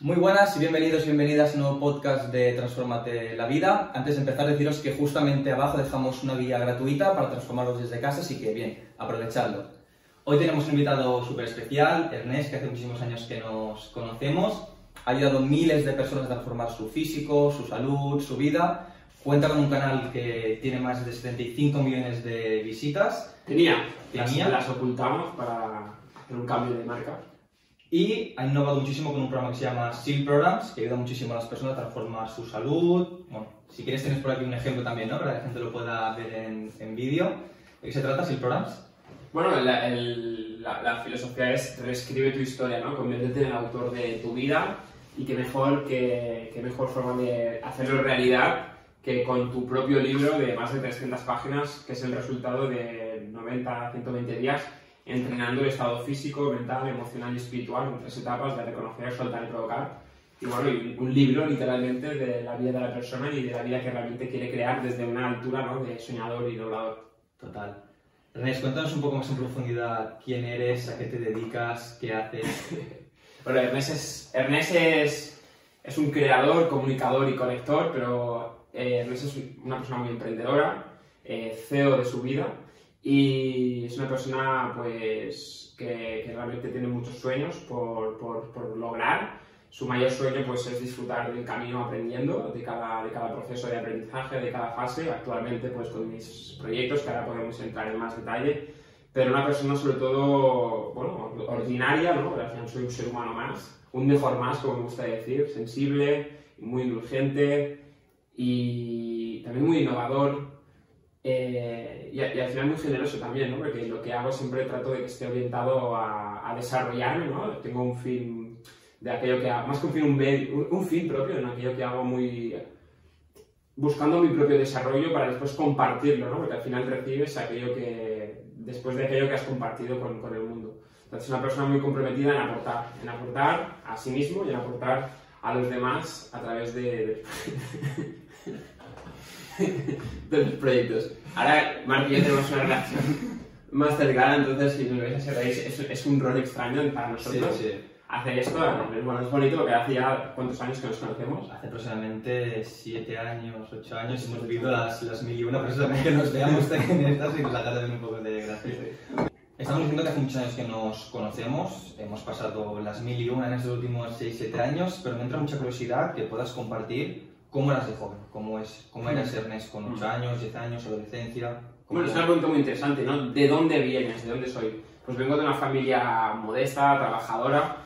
Muy buenas y bienvenidos y bienvenidas a un nuevo podcast de Transformate la Vida. Antes de empezar, deciros que justamente abajo dejamos una guía gratuita para transformarlos desde casa, así que bien, aprovechadlo. Hoy tenemos un invitado súper especial, Ernest, que hace muchísimos años que nos conocemos. Ha ayudado a miles de personas a transformar su físico, su salud, su vida. Cuenta con un canal que tiene más de 75 millones de visitas. Tenía, Tenía. Las, las ocultamos para hacer un cambio de marca. Y ha innovado muchísimo con un programa que se llama SEAL Programs, que ayuda muchísimo a las personas a transformar su salud. Bueno, si quieres tienes por aquí un ejemplo también, ¿no? Para que la gente lo pueda ver en, en vídeo. ¿De qué se trata SEAL Programs? Bueno, la, el- la- la filosofía es reescribe tu historia, ¿no? Conviértete en el autor de tu vida y qué mejor, que, qué mejor forma de hacerlo realidad que con tu propio libro de más de 300 páginas, que es el resultado de 90 a 120 días entrenando el estado físico, mental, emocional y espiritual en tres etapas de reconocer, soltar y provocar. Y bueno, y un libro literalmente de la vida de la persona y de la vida que realmente quiere crear desde una altura ¿no? de soñador y doblador. Total. Ernest, cuéntanos un poco más en profundidad quién eres, a qué te dedicas, qué haces. Bueno, Ernest es, Ernest es, es un creador, comunicador y conector, pero eh, Ernest es una persona muy emprendedora, eh, CEO de su vida y es una persona pues, que, que realmente tiene muchos sueños por, por, por lograr. Su mayor sueño pues, es disfrutar del camino aprendiendo, de cada, de cada proceso de aprendizaje, de cada fase. Actualmente pues, con mis proyectos, que ahora podemos entrar en más detalle, pero una persona sobre todo, bueno, ordinaria, ¿no? Al soy un ser humano más, un mejor más, como me gusta decir, sensible, muy indulgente y también muy innovador. Eh, y, y al final muy generoso también, ¿no? Porque lo que hago siempre trato de que esté orientado a, a desarrollarme, ¿no? Tengo un fin de aquello que hago, más que un fin, un, un, un fin propio en aquello que hago muy, buscando mi propio desarrollo para después compartirlo, ¿no? Porque al final recibes aquello que, después de aquello que has compartido con, con el mundo. Entonces, una persona muy comprometida en aportar, en aportar a sí mismo y en aportar a los demás a través de, de los proyectos. Ahora, Marc y yo tenemos una relación más cercana, entonces si nos veis reír, es, es un rol extraño para nosotros hacer esto. Bueno, es bonito porque hace ya cuántos años que nos conocemos. Hace aproximadamente 7 años, 8 años hemos vivido las, las mil y una precisamente que nos veamos en estas y nos haga también un poco de gracia. Estamos diciendo que hace muchos años que nos conocemos, hemos pasado las mil y una en estos últimos 6-7 años, pero me entra mucha curiosidad que puedas compartir cómo eras de joven, cómo, es, cómo eras Ernest con 8 años, 10 años, adolescencia. Bueno, es una pregunta muy interesante, ¿no? ¿De dónde vienes? ¿De dónde soy? Pues vengo de una familia modesta, trabajadora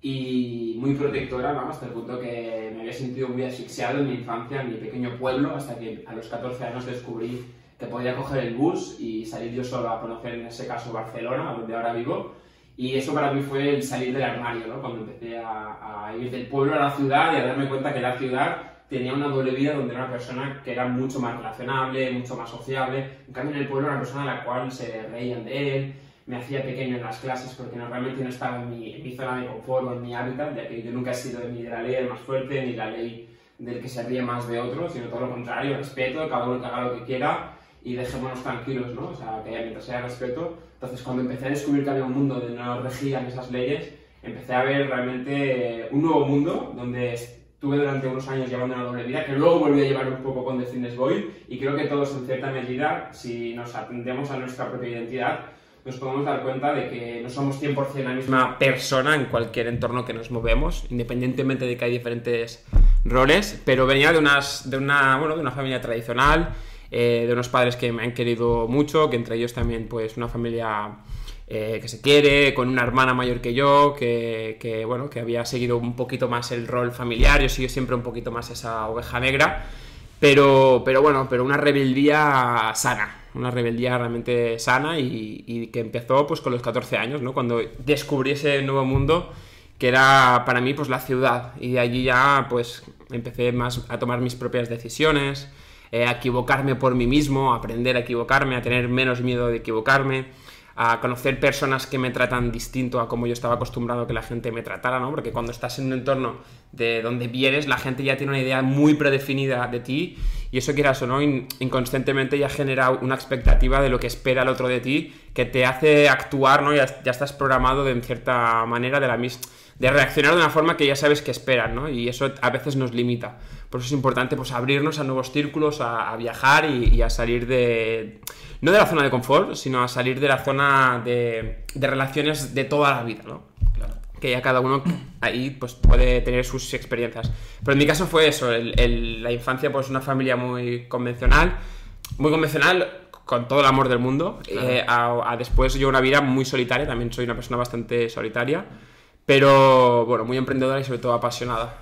y muy protectora, ¿no? Hasta el punto que me había sentido muy asfixiado en mi infancia, en mi pequeño pueblo, hasta que a los 14 años descubrí que podía coger el bus y salir yo solo a conocer, en ese caso, Barcelona, donde ahora vivo. Y eso para mí fue el salir del armario, ¿no? Cuando empecé a, a ir del pueblo a la ciudad y a darme cuenta que la ciudad tenía una doble vida donde era una persona que era mucho más relacionable, mucho más sociable. En cambio, en el pueblo era una persona a la cual se reían de él, me hacía pequeño en las clases porque no, realmente no estaba en mi, en mi zona de confort o en mi hábitat, ya que yo nunca he sido ni de la ley del más fuerte ni la ley del que se ríe más de otro, sino todo lo contrario, respeto, cada uno que haga lo que quiera y dejémonos tranquilos, ¿no? O sea, que mientras haya respeto. Entonces, cuando empecé a descubrir que había un mundo donde no regían esas leyes, empecé a ver realmente un nuevo mundo donde estuve durante unos años llevando una doble vida, que luego volví a llevar un poco con The Fitness Boy, y creo que todos en cierta medida, si nos atendemos a nuestra propia identidad, nos podemos dar cuenta de que no somos 100% la misma persona en cualquier entorno que nos movemos, independientemente de que hay diferentes roles, pero venía de, unas, de, una, bueno, de una familia tradicional, eh, de unos padres que me han querido mucho, que entre ellos también pues una familia eh, que se quiere, con una hermana mayor que yo, que, bueno, que había seguido un poquito más el rol familiar, yo sigo siempre un poquito más esa oveja negra, pero, pero bueno, pero una rebeldía sana, una rebeldía realmente sana y, y, que empezó pues con los 14 años, ¿no? Cuando descubrí ese nuevo mundo que era para mí pues la ciudad y de allí ya pues empecé más a tomar mis propias decisiones, eh, a equivocarme por mí mismo, a aprender a equivocarme, a tener menos miedo de equivocarme, a conocer personas que me tratan distinto a como yo estaba acostumbrado que la gente me tratara, ¿no? Porque cuando estás en un entorno de donde vienes, la gente ya tiene una idea muy predefinida de ti y eso quieras o no, in inconscientemente ya genera una expectativa de lo que espera el otro de ti que te hace actuar, ¿no? Ya, ya estás programado de en cierta manera de la, mis de reaccionar de una forma que ya sabes que esperan, ¿no? Y eso a veces nos limita. Por eso es importante pues, abrirnos a nuevos círculos, a, viajar y, a salir de... No de la zona de confort, sino a salir de la zona de, de relaciones de toda la vida, ¿no? que ya cada uno ahí pues puede tener sus experiencias. Pero en mi caso fue eso, la infancia pues una familia muy convencional, muy convencional con todo el amor del mundo, eh, a, después yo una vida muy solitaria, también soy una persona bastante solitaria, pero bueno, muy emprendedora y sobre todo apasionada.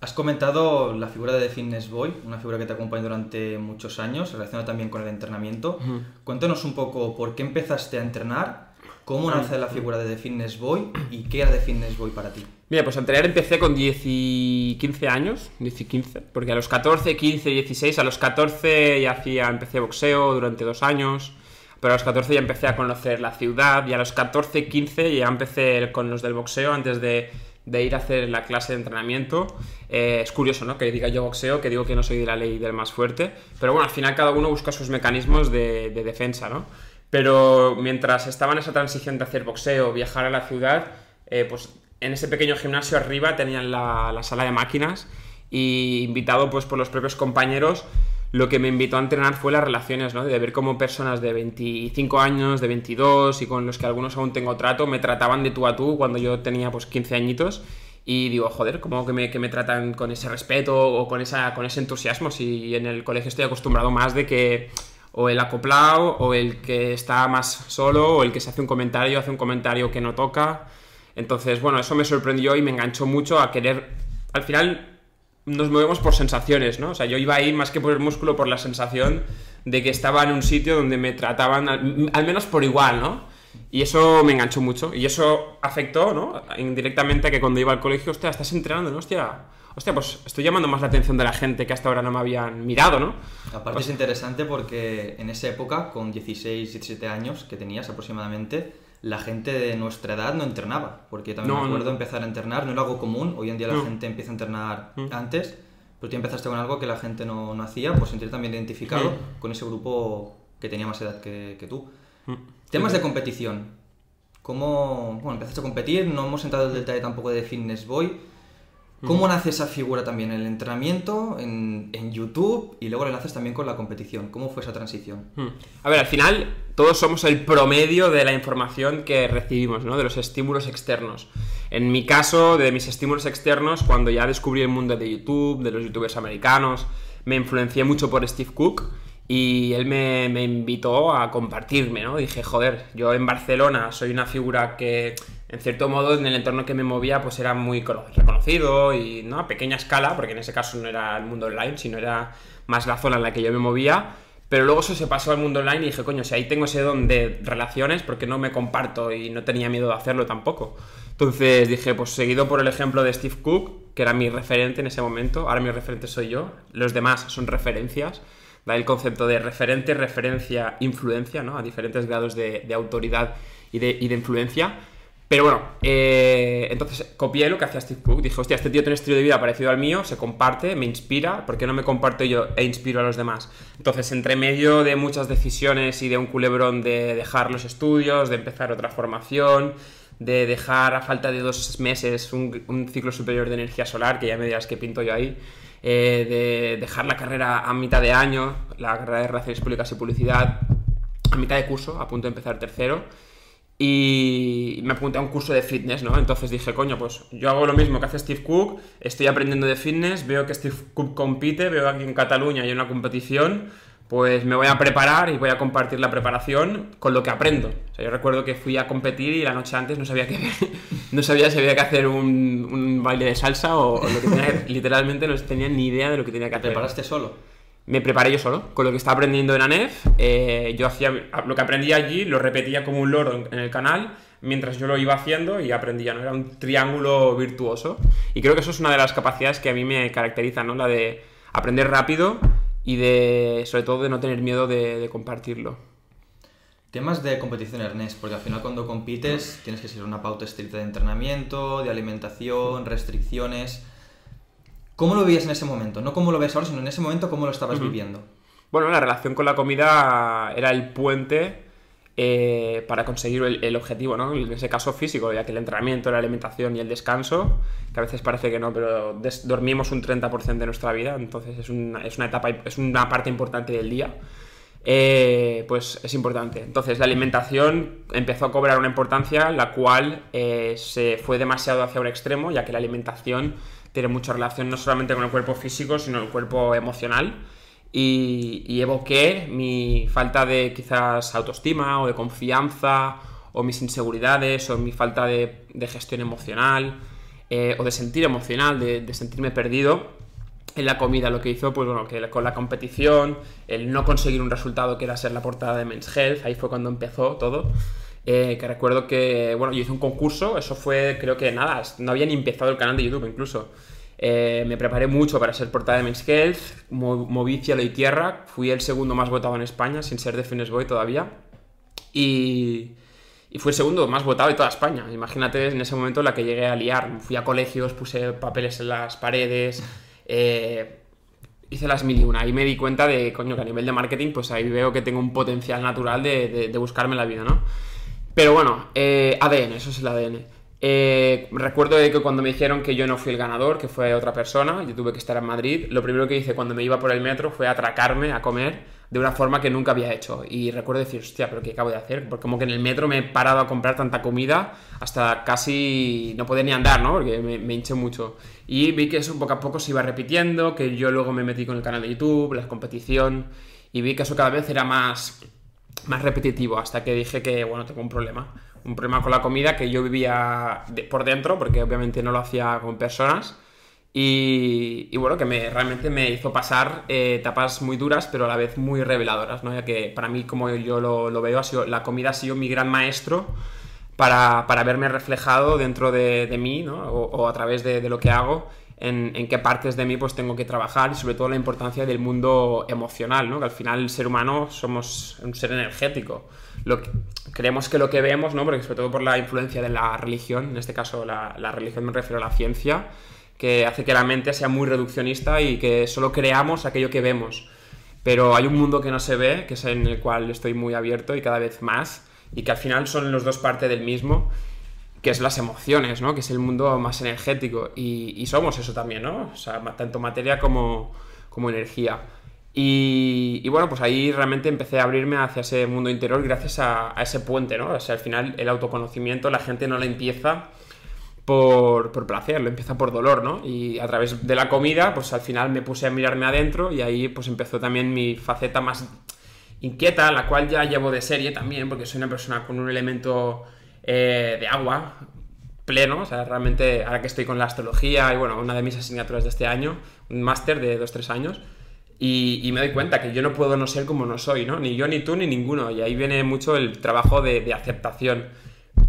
Has comentado la figura de The Fitness Boy, una figura que te acompaña durante muchos años, relacionada también con el entrenamiento. Cuéntanos un poco por qué empezaste a entrenar ¿Cómo nace la figura de The Fitness Boy y qué era The Fitness Boy para ti? Mira, pues a entrenar empecé con 10 y 15 años, 10 y 15, porque a los 14, 15, 16, a los 14 ya hacía, empecé boxeo durante dos años, pero a los 14 ya empecé a conocer la ciudad y a los 14, 15 ya empecé con los del boxeo antes de, ir a hacer la clase de entrenamiento. Eh, es curioso, ¿no? Que diga yo boxeo, que digo que no soy de la ley del más fuerte, pero bueno, al final cada uno busca sus mecanismos de, de defensa, ¿no? Pero mientras estaba en esa transición de hacer boxeo, viajar a la ciudad, eh, pues en ese pequeño gimnasio arriba tenían la, sala de máquinas y invitado pues por los propios compañeros, lo que me invitó a entrenar fue las relaciones, ¿no? De ver cómo personas de 25 años, de 22 y con los que algunos aún tengo trato, me trataban de tú a tú cuando yo tenía pues 15 añitos y digo, joder, ¿cómo que me, que me tratan con ese respeto o con, esa, con ese entusiasmo si en el colegio estoy acostumbrado más de que o el acoplado, o el que está más solo, o el que se hace un comentario, hace un comentario que no toca. Entonces, bueno, eso me sorprendió y me enganchó mucho a querer. Al final, nos movemos por sensaciones, ¿no? O sea, yo iba ahí más que por el músculo, por la sensación de que estaba en un sitio donde me trataban al, menos por igual, ¿no? Y eso me enganchó mucho. Y eso afectó, ¿no? Indirectamente a que cuando iba al colegio, hostia, estás entrenando, ¿no? Hostia, hostia, pues estoy llamando más la atención de la gente que hasta ahora no me habían mirado, ¿no? Aparte pues es interesante porque en esa época, con 16, 17 años que tenías aproximadamente, la gente de nuestra edad no entrenaba, porque también me acuerdo empezar a entrenar, no era algo común, hoy en día la gente empieza a entrenar mm. antes, pero tú empezaste con algo que la gente no, no hacía, pues sentir también identificado con ese grupo que tenía más edad que, que tú. Mm. Temas de competición. ¿Cómo bueno, empezaste a competir? No hemos entrado en el detalle tampoco de Fitness Boy, ¿Cómo nace esa figura también? ¿En el entrenamiento, en, YouTube y luego la haces también con la competición? ¿Cómo fue esa transición? A ver, al final todos somos el promedio de la información que recibimos, ¿no? De los estímulos externos. En mi caso, de mis estímulos externos, cuando ya descubrí el mundo de YouTube, de los youtubers americanos, me influencié mucho por Steve Cook y él me, me invitó a compartirme, ¿no? Dije, joder, yo en Barcelona soy una figura que en cierto modo en el entorno que me movía pues era muy reconocido y no a pequeña escala, porque en ese caso no era el mundo online, sino era más la zona en la que yo me movía. Pero luego eso se pasó al mundo online y dije, coño, si ahí tengo ese don de relaciones, ¿por qué no me comparto? Y no tenía miedo de hacerlo tampoco. Entonces dije, pues seguido por el ejemplo de Steve Cook, que era mi referente en ese momento, ahora mi referente soy yo, los demás son referencias, da el concepto de referente, referencia, influencia, ¿no? A diferentes grados de, autoridad y de, y de influencia. Pero bueno, eh, entonces copié lo que hacía Steve Cook. Dije, hostia, este tío tiene un estilo de vida parecido al mío, se comparte, me inspira, ¿por qué no me comparto yo e inspiro a los demás? Entonces, entre medio de muchas decisiones y de un culebrón de dejar los estudios, de empezar otra formación, de dejar a falta de dos meses un, ciclo superior de energía solar, que ya me dirás que pinto yo ahí, eh, de dejar la carrera a mitad de año, la carrera de Relaciones Públicas y Publicidad, a mitad de curso, a punto de empezar tercero y me apunté a un curso de fitness, ¿no? Entonces dije, coño, pues yo hago lo mismo que hace Steve Cook, estoy aprendiendo de fitness, veo que Steve Cook compite, veo aquí en Cataluña hay una competición, pues me voy a preparar y voy a compartir la preparación con lo que aprendo. O sea, yo recuerdo que fui a competir y la noche antes no sabía qué no sabía si había que hacer un, baile de salsa o, lo que tenía literalmente no tenía ni idea de lo que tenía que hacer. ¿Preparaste solo? Me preparé yo solo, con lo que estaba aprendiendo en ANEF, eh, yo hacía lo que aprendí allí, lo repetía como un loro en, el canal, mientras yo lo iba haciendo y aprendía, ¿no? Era un triángulo virtuoso. Y creo que eso es una de las capacidades que a mí me caracteriza, ¿no? La de aprender rápido y de, sobre todo, de no tener miedo de, compartirlo. Temas de competición, Ernest, porque al final cuando compites tienes que seguir una pauta estricta de entrenamiento, de alimentación, restricciones. ¿Cómo lo vivías en ese momento? No cómo lo ves ahora, sino en ese momento cómo lo estabas viviendo. Bueno, la relación con la comida era el puente eh, para conseguir el, objetivo, ¿no? En ese caso físico, ya que el entrenamiento, la alimentación y el descanso, que a veces parece que no, pero dormimos un 30% de nuestra vida, entonces es una, es una, etapa, es una parte importante del día. Eh, pues es importante. Entonces la alimentación empezó a cobrar una importancia la cual eh, se fue demasiado hacia un extremo, ya que la alimentación tiene mucha relación no solamente con el cuerpo físico, sino el cuerpo emocional. Y, evoqué mi falta de quizás autoestima o de confianza o mis inseguridades o mi falta de, gestión emocional eh, o de sentir emocional, de, de sentirme perdido en la comida lo que hizo, pues bueno, que con la competición, el no conseguir un resultado que era ser la portada de Men's Health, ahí fue cuando empezó todo. Eh, que recuerdo que, bueno, yo hice un concurso, eso fue, creo que nada, no había ni empezado el canal de YouTube incluso. Eh, me preparé mucho para ser portada de Men's Health, moví cielo y tierra, fui el segundo más votado en España, sin ser de Fitness Boy todavía. Y, y fui el segundo más votado de toda España. Imagínate en ese momento la que llegué a liar. Fui a colegios, puse papeles en las paredes. Eh, hice las mil y una y me di cuenta de, coño, que a nivel de marketing, pues ahí veo que tengo un potencial natural de, buscarme la vida, ¿no? Pero bueno, eh, ADN, eso es el ADN. Eh, recuerdo que cuando me dijeron que yo no fui el ganador, que fue otra persona, yo tuve que estar en Madrid, lo primero que hice cuando me iba por el metro fue atracarme a comer de una forma que nunca había hecho. Y recuerdo decir, hostia, pero ¿qué acabo de hacer? Porque como que en el metro me he parado a comprar tanta comida hasta casi no poder ni andar, ¿no? Porque me, hinché mucho. Y vi que eso poco a poco se iba repitiendo, que yo luego me metí con el canal de YouTube, la competición, y vi que eso cada vez era más, más repetitivo, hasta que dije que, bueno, tengo un problema. Un problema con la comida que yo vivía por dentro, porque obviamente no lo hacía con personas y, bueno, que me, realmente me hizo pasar eh, etapas muy duras, pero a la vez muy reveladoras, ¿no? Ya que para mí, como yo lo, veo, ha sido, la comida ha sido mi gran maestro para, para verme reflejado dentro de, de mí, ¿no? O, a través de, lo que hago, en, en, qué partes de mí pues tengo que trabajar y sobre todo la importancia del mundo emocional, ¿no? Que al final el ser humano somos un ser energético. Lo que, creemos que lo que vemos, ¿no? Porque sobre todo por la influencia de la religión, en este caso la, la religión me refiero a la ciencia, que hace que la mente sea muy reduccionista y que solo creamos aquello que vemos. Pero hay un mundo que no se ve, que es en el cual estoy muy abierto y cada vez más, y que al final son los dos partes del mismo, que es las emociones, ¿no? Que es el mundo más energético. Y, somos eso también, ¿no? O sea, tanto materia como, como energía. Y, bueno, pues ahí realmente empecé a abrirme hacia ese mundo interior gracias a, a ese puente, ¿no? O sea, al final el autoconocimiento la gente no le empieza por, placer, lo empieza por dolor, ¿no? Y a través de la comida, pues al final me puse a mirarme adentro y ahí pues empezó también mi faceta más inquieta, la cual ya llevo de serie también, porque soy una persona con un elemento eh, de agua pleno, o sea, realmente ahora que estoy con la astrología y bueno, una de mis asignaturas de este año, un máster de 2-3 años, y, me doy cuenta que yo no puedo no ser como no soy, ¿no? Ni yo, ni tú, ni ninguno, y ahí viene mucho el trabajo de, de aceptación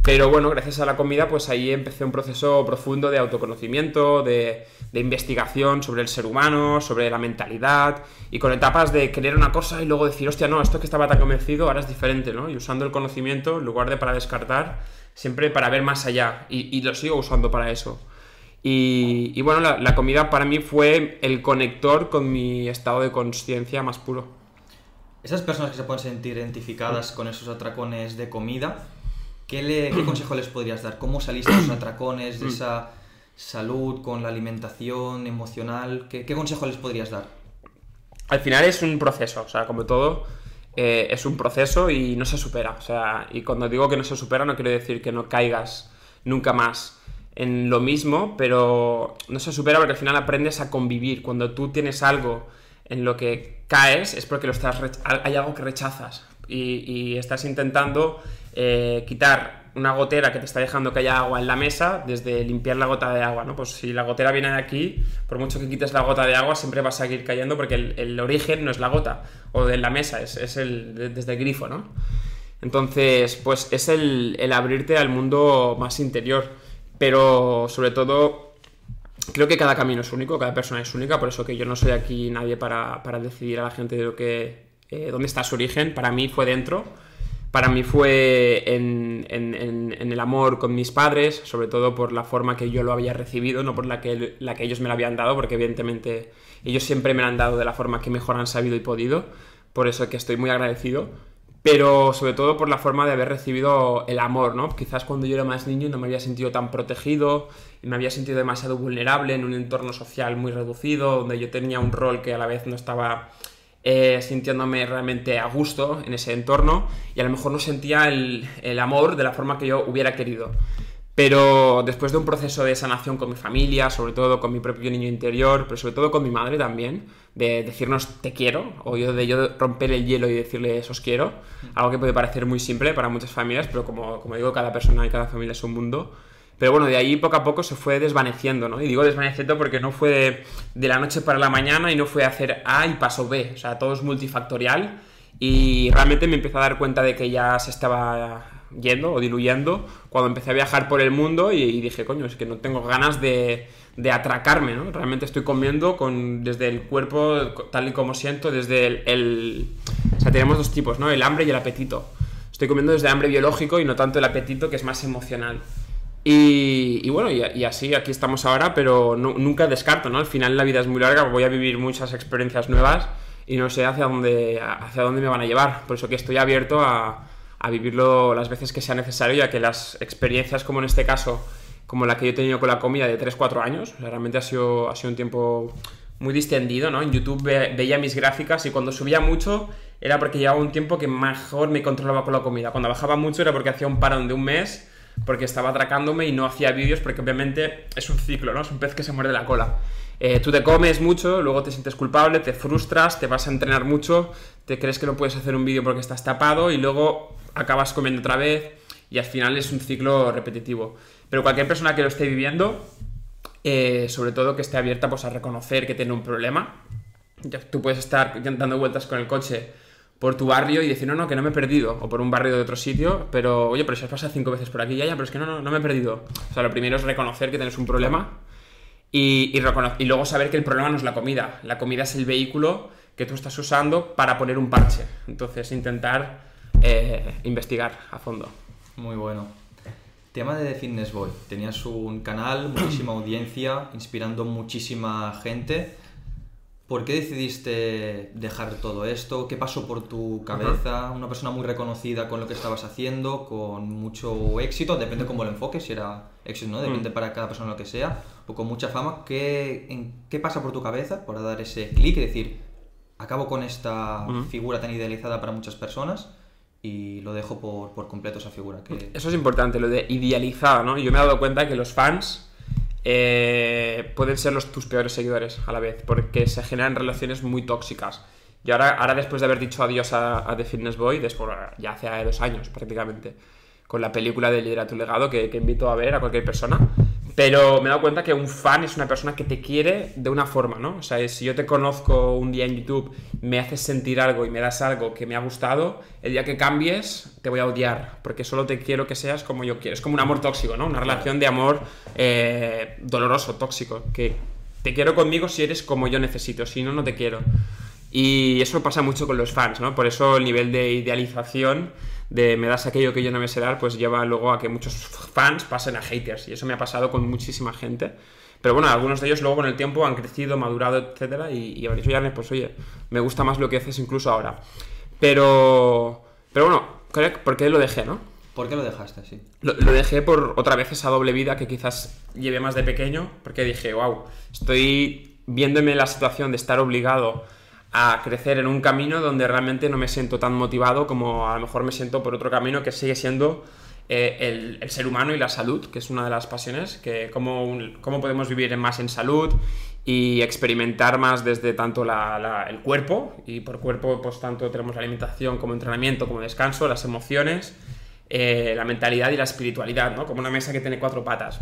pero bueno, gracias a la comida, pues ahí empecé un proceso profundo de autoconocimiento, de, investigación sobre el ser humano, sobre la mentalidad, y con etapas de querer una cosa y luego decir, hostia, no, esto que estaba tan convencido ahora es diferente, ¿no? Y usando el conocimiento, en lugar de para descartar, siempre para ver más allá, y, lo sigo usando para eso. Y, bueno, la, la comida para mí fue el conector con mi estado de conciencia más puro. Esas personas que se pueden sentir identificadas con esos atracones de comida, ¿Qué, consejo les podrías dar? ¿Cómo saliste de esos atracones, de esa salud con la alimentación emocional? ¿Qué, consejo les podrías dar? Al final es un proceso, o sea, como todo, eh, es un proceso y no se supera. O sea, y cuando digo que no se supera no quiero decir que no caigas nunca más en lo mismo, pero no se supera porque al final aprendes a convivir. Cuando tú tienes algo en lo que caes es porque lo estás hay algo que rechazas y estás intentando eh, quitar una gotera que te está dejando que haya agua en la mesa, desde limpiar la gota de agua, ¿no? Pues si la gotera viene de aquí, por mucho que quites la gota de agua, siempre va a seguir cayendo porque el, origen no es la gota o de la mesa, es, el, desde el grifo, ¿no? Entonces, pues es el, abrirte al mundo más interior, pero sobre todo creo que cada camino es único, cada persona es única, por eso que yo no soy aquí nadie para, decidir a la gente de lo que, eh, dónde está su origen, para mí fue dentro para mí fue en, el amor con mis padres, sobre todo por la forma que yo lo había recibido, no por la que, la que ellos me lo habían dado, porque evidentemente ellos siempre me lo han dado de la forma que mejor han sabido y podido, por eso que estoy muy agradecido. pero sobre todo por la forma de haber recibido el amor, ¿no? Quizás cuando yo era más niño no me había sentido tan protegido me había sentido demasiado vulnerable en un entorno social muy reducido, donde yo tenía un rol que a la vez no estaba eh, sintiéndome realmente a gusto en ese entorno y a lo mejor no sentía el, el amor de la forma que yo hubiera querido. Pero después de un proceso de sanación con mi familia, sobre todo con mi propio niño interior, pero sobre todo con mi madre también, de decirnos te quiero, o yo de yo romper el hielo y decirles os quiero, algo que puede parecer muy simple para muchas familias, pero como, como digo, cada persona y cada familia es un mundo. Pero bueno, de ahí poco a poco se fue desvaneciendo, ¿no? Y digo desvaneciendo porque no fue de, la noche para la mañana y no fue hacer A y paso B, o sea, todo es multifactorial y realmente me empecé a dar cuenta de que ya se estaba yendo o diluyendo cuando empecé a viajar por el mundo y, dije, coño, es que no tengo ganas de, de, atracarme, ¿no? Realmente estoy comiendo con, desde el cuerpo tal y como siento, desde el, el, O sea, tenemos dos tipos, ¿no? El hambre y el apetito. Estoy comiendo desde hambre biológico y no tanto el apetito que es más emocional. Y, bueno, y, así aquí estamos ahora, pero nunca descarto, ¿no? Al final la vida es muy larga, voy a vivir muchas experiencias nuevas y no sé hacia dónde, hacia dónde me van a llevar. Por eso que estoy abierto a, vivirlo las veces que sea necesario, ya que las experiencias, como en este caso, como la que yo he tenido con la comida de 3-4 años, realmente ha sido, ha sido un tiempo muy distendido, ¿no? En YouTube ve, veía mis gráficas y cuando subía mucho era porque llevaba un tiempo que mejor me controlaba con la comida. Cuando bajaba mucho era porque hacía un parón de un mes, porque estaba atracándome y no hacía vídeos, porque obviamente es un ciclo, ¿no? Es un pez que se muerde la cola. Eh, tú te comes mucho, luego te sientes culpable, te frustras, te vas a entrenar mucho, te crees que no puedes hacer un vídeo porque estás tapado y luego acabas comiendo otra vez y al final es un ciclo repetitivo. Pero cualquier persona que lo esté viviendo, eh, sobre todo que esté abierta pues, a reconocer que tiene un problema, tú puedes estar dando vueltas con el coche por tu barrio y decir, no, no, que no me he perdido, o por un barrio de otro sitio, pero oye, pero si has pasado cinco veces por aquí, ya, ya, pero es que no, no, no me he perdido. O sea, lo primero es reconocer que tienes un problema y, y, y luego saber que el problema no es la comida, la comida es el vehículo que tú estás usando para poner un parche. Entonces, intentar eh, investigar a fondo. Muy bueno. Tema de The Fitness Boy. Tenías un canal, muchísima audiencia, inspirando muchísima gente. ¿Por qué decidiste dejar todo esto? ¿Qué pasó por tu cabeza? Uh -huh. Una persona muy reconocida con lo que estabas haciendo, con mucho éxito, depende cómo lo enfoques, si era éxito, ¿no? Depende uh -huh. para cada persona lo que sea, o con mucha fama. ¿Qué, en, ¿qué pasa por tu cabeza para dar ese clic y decir, acabo con esta uh -huh. figura tan idealizada para muchas personas? y lo dejo por, por, completo esa figura. Que... Eso es importante, lo de idealizada, ¿no? Yo me he dado cuenta que los fans eh, pueden ser los, tus peores seguidores a la vez, porque se generan relaciones muy tóxicas. Y ahora, ahora después de haber dicho adiós a, a The Fitness Boy, después, ya hace dos años prácticamente, con la película de Lidera tu legado, que, que invito a ver a cualquier persona, pero me he dado cuenta que un fan es una persona que te quiere de una forma, ¿no? O sea, si yo te conozco un día en YouTube, me haces sentir algo y me das algo que me ha gustado, el día que cambies te voy a odiar, porque solo te quiero que seas como yo quiero. Es como un amor tóxico, ¿no? Una relación de amor eh, doloroso, tóxico, que te quiero conmigo si eres como yo necesito, si no, no te quiero. Y eso pasa mucho con los fans, ¿no? Por eso el nivel de idealización de me das aquello que yo no me sé dar, pues lleva luego a que muchos fans pasen a haters. Y eso me ha pasado con muchísima gente. Pero bueno, algunos de ellos luego con el tiempo han crecido, madurado, etcétera, y, y eso ya, pues oye, me gusta más lo que haces incluso ahora. Pero, pero bueno, ¿por qué lo dejé, no? ¿Por qué lo dejaste así? Lo, lo, dejé por otra vez esa doble vida que quizás llevé más de pequeño, porque dije, wow, estoy viéndome la situación de estar obligado a crecer en un camino donde realmente no me siento tan motivado como a lo mejor me siento por otro camino que sigue siendo eh, el, ser humano y la salud, que es una de las pasiones, que cómo, cómo podemos vivir más en salud y experimentar más desde tanto la, el cuerpo, y por cuerpo pues tanto tenemos la alimentación como entrenamiento, como descanso, las emociones, eh, la mentalidad y la espiritualidad, ¿no? como una mesa que tiene cuatro patas.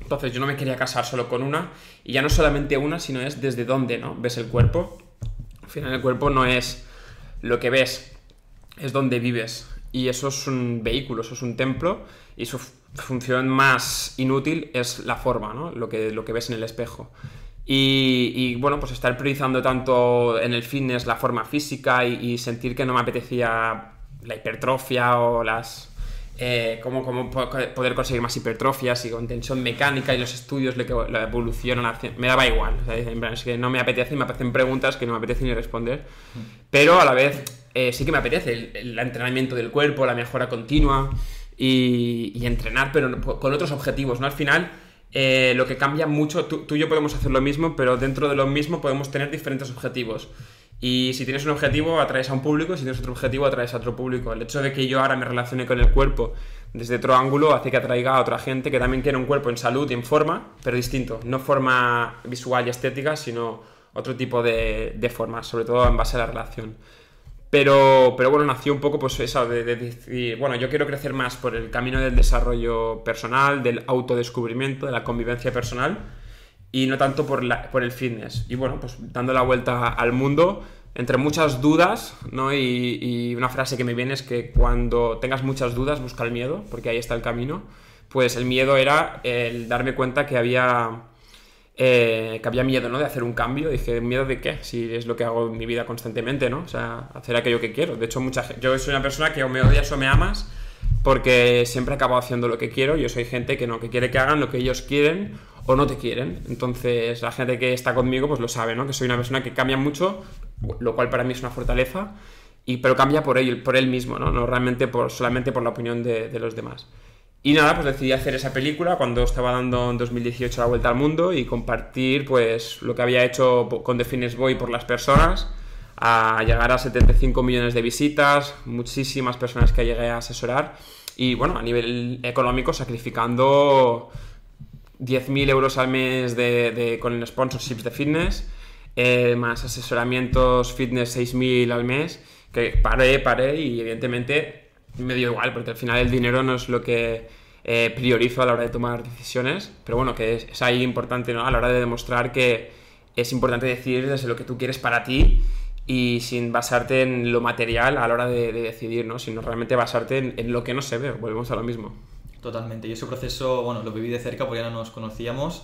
Entonces yo no me quería casar solo con una, y ya no solamente una, sino es desde dónde ¿no? ves el cuerpo, final el cuerpo no es lo que ves, es donde vives. Y eso es un vehículo, eso es un templo. Y su función más inútil es la forma, ¿no? Lo que, lo que ves en el espejo. Y, y, bueno, pues estar priorizando tanto en el fitness la forma física y, y sentir que no me apetecía la hipertrofia o las, eh, cómo, cómo, poder conseguir más hipertrofias y con tensión mecánica y los estudios le, la evolución me daba igual o sea, es que no me apetece y me aparecen preguntas que no me apetece ni responder pero a la vez eh, sí que me apetece el, el entrenamiento del cuerpo, la mejora continua y, y entrenar, pero con otros objetivos, ¿no? Al final, eh, lo que cambia mucho, tú, tú y yo podemos hacer lo mismo, pero dentro de lo mismo podemos tener diferentes objetivos. Y si tienes un objetivo, atraes a un público, si tienes otro objetivo, atraes a otro público. El hecho de que yo ahora me relacione con el cuerpo desde otro ángulo hace que atraiga a otra gente que también quiere un cuerpo en salud y en forma, pero distinto. No forma visual y estética, sino otro tipo de, de formas, sobre todo en base a la relación. Pero, pero bueno, nació un poco pues eso, de, de decir, bueno, yo quiero crecer más por el camino del desarrollo personal, del autodescubrimiento, de la convivencia personal y no tanto por, la, por el fitness. Y bueno, pues dando la vuelta al mundo, entre muchas dudas, ¿no? Y, y, una frase que me viene es que cuando tengas muchas dudas, busca el miedo, porque ahí está el camino. Pues el miedo era el darme cuenta que había, eh, que había miedo, ¿no? De hacer un cambio. dije, ¿miedo de qué? Si es lo que hago en mi vida constantemente, ¿no? O sea, hacer aquello que quiero. De hecho, mucha, yo soy una persona que o me odias o me amas, porque siempre acabo haciendo lo que quiero. Yo soy gente que no, que quiere que hagan lo que ellos quieren o no te quieren. Entonces, la gente que está conmigo, pues lo sabe, ¿no? Que soy una persona que cambia mucho, lo cual para mí es una fortaleza, y, pero cambia por él, por él mismo, ¿no? No realmente por, solamente por la opinión de, de los demás. Y nada, pues decidí hacer esa película cuando estaba dando en 2018 la vuelta al mundo y compartir pues lo que había hecho con The Fitness Boy por las personas, a llegar a 75 millones de visitas, muchísimas personas que llegué a asesorar y bueno, a nivel económico sacrificando 10.000 euros al mes de, de, con sponsorships de fitness, eh, más asesoramientos fitness 6.000 al mes, que paré, paré y evidentemente me dio igual, porque al final el dinero no es lo que eh, priorizo a la hora de tomar decisiones, pero bueno, que es, es, ahí importante ¿no? a la hora de demostrar que es importante decidir desde lo que tú quieres para ti y sin basarte en lo material a la hora de, de decidir, ¿no? sino realmente basarte en, en, lo que no se ve, volvemos a lo mismo. Totalmente, y ese proceso, bueno, lo viví de cerca porque ya no nos conocíamos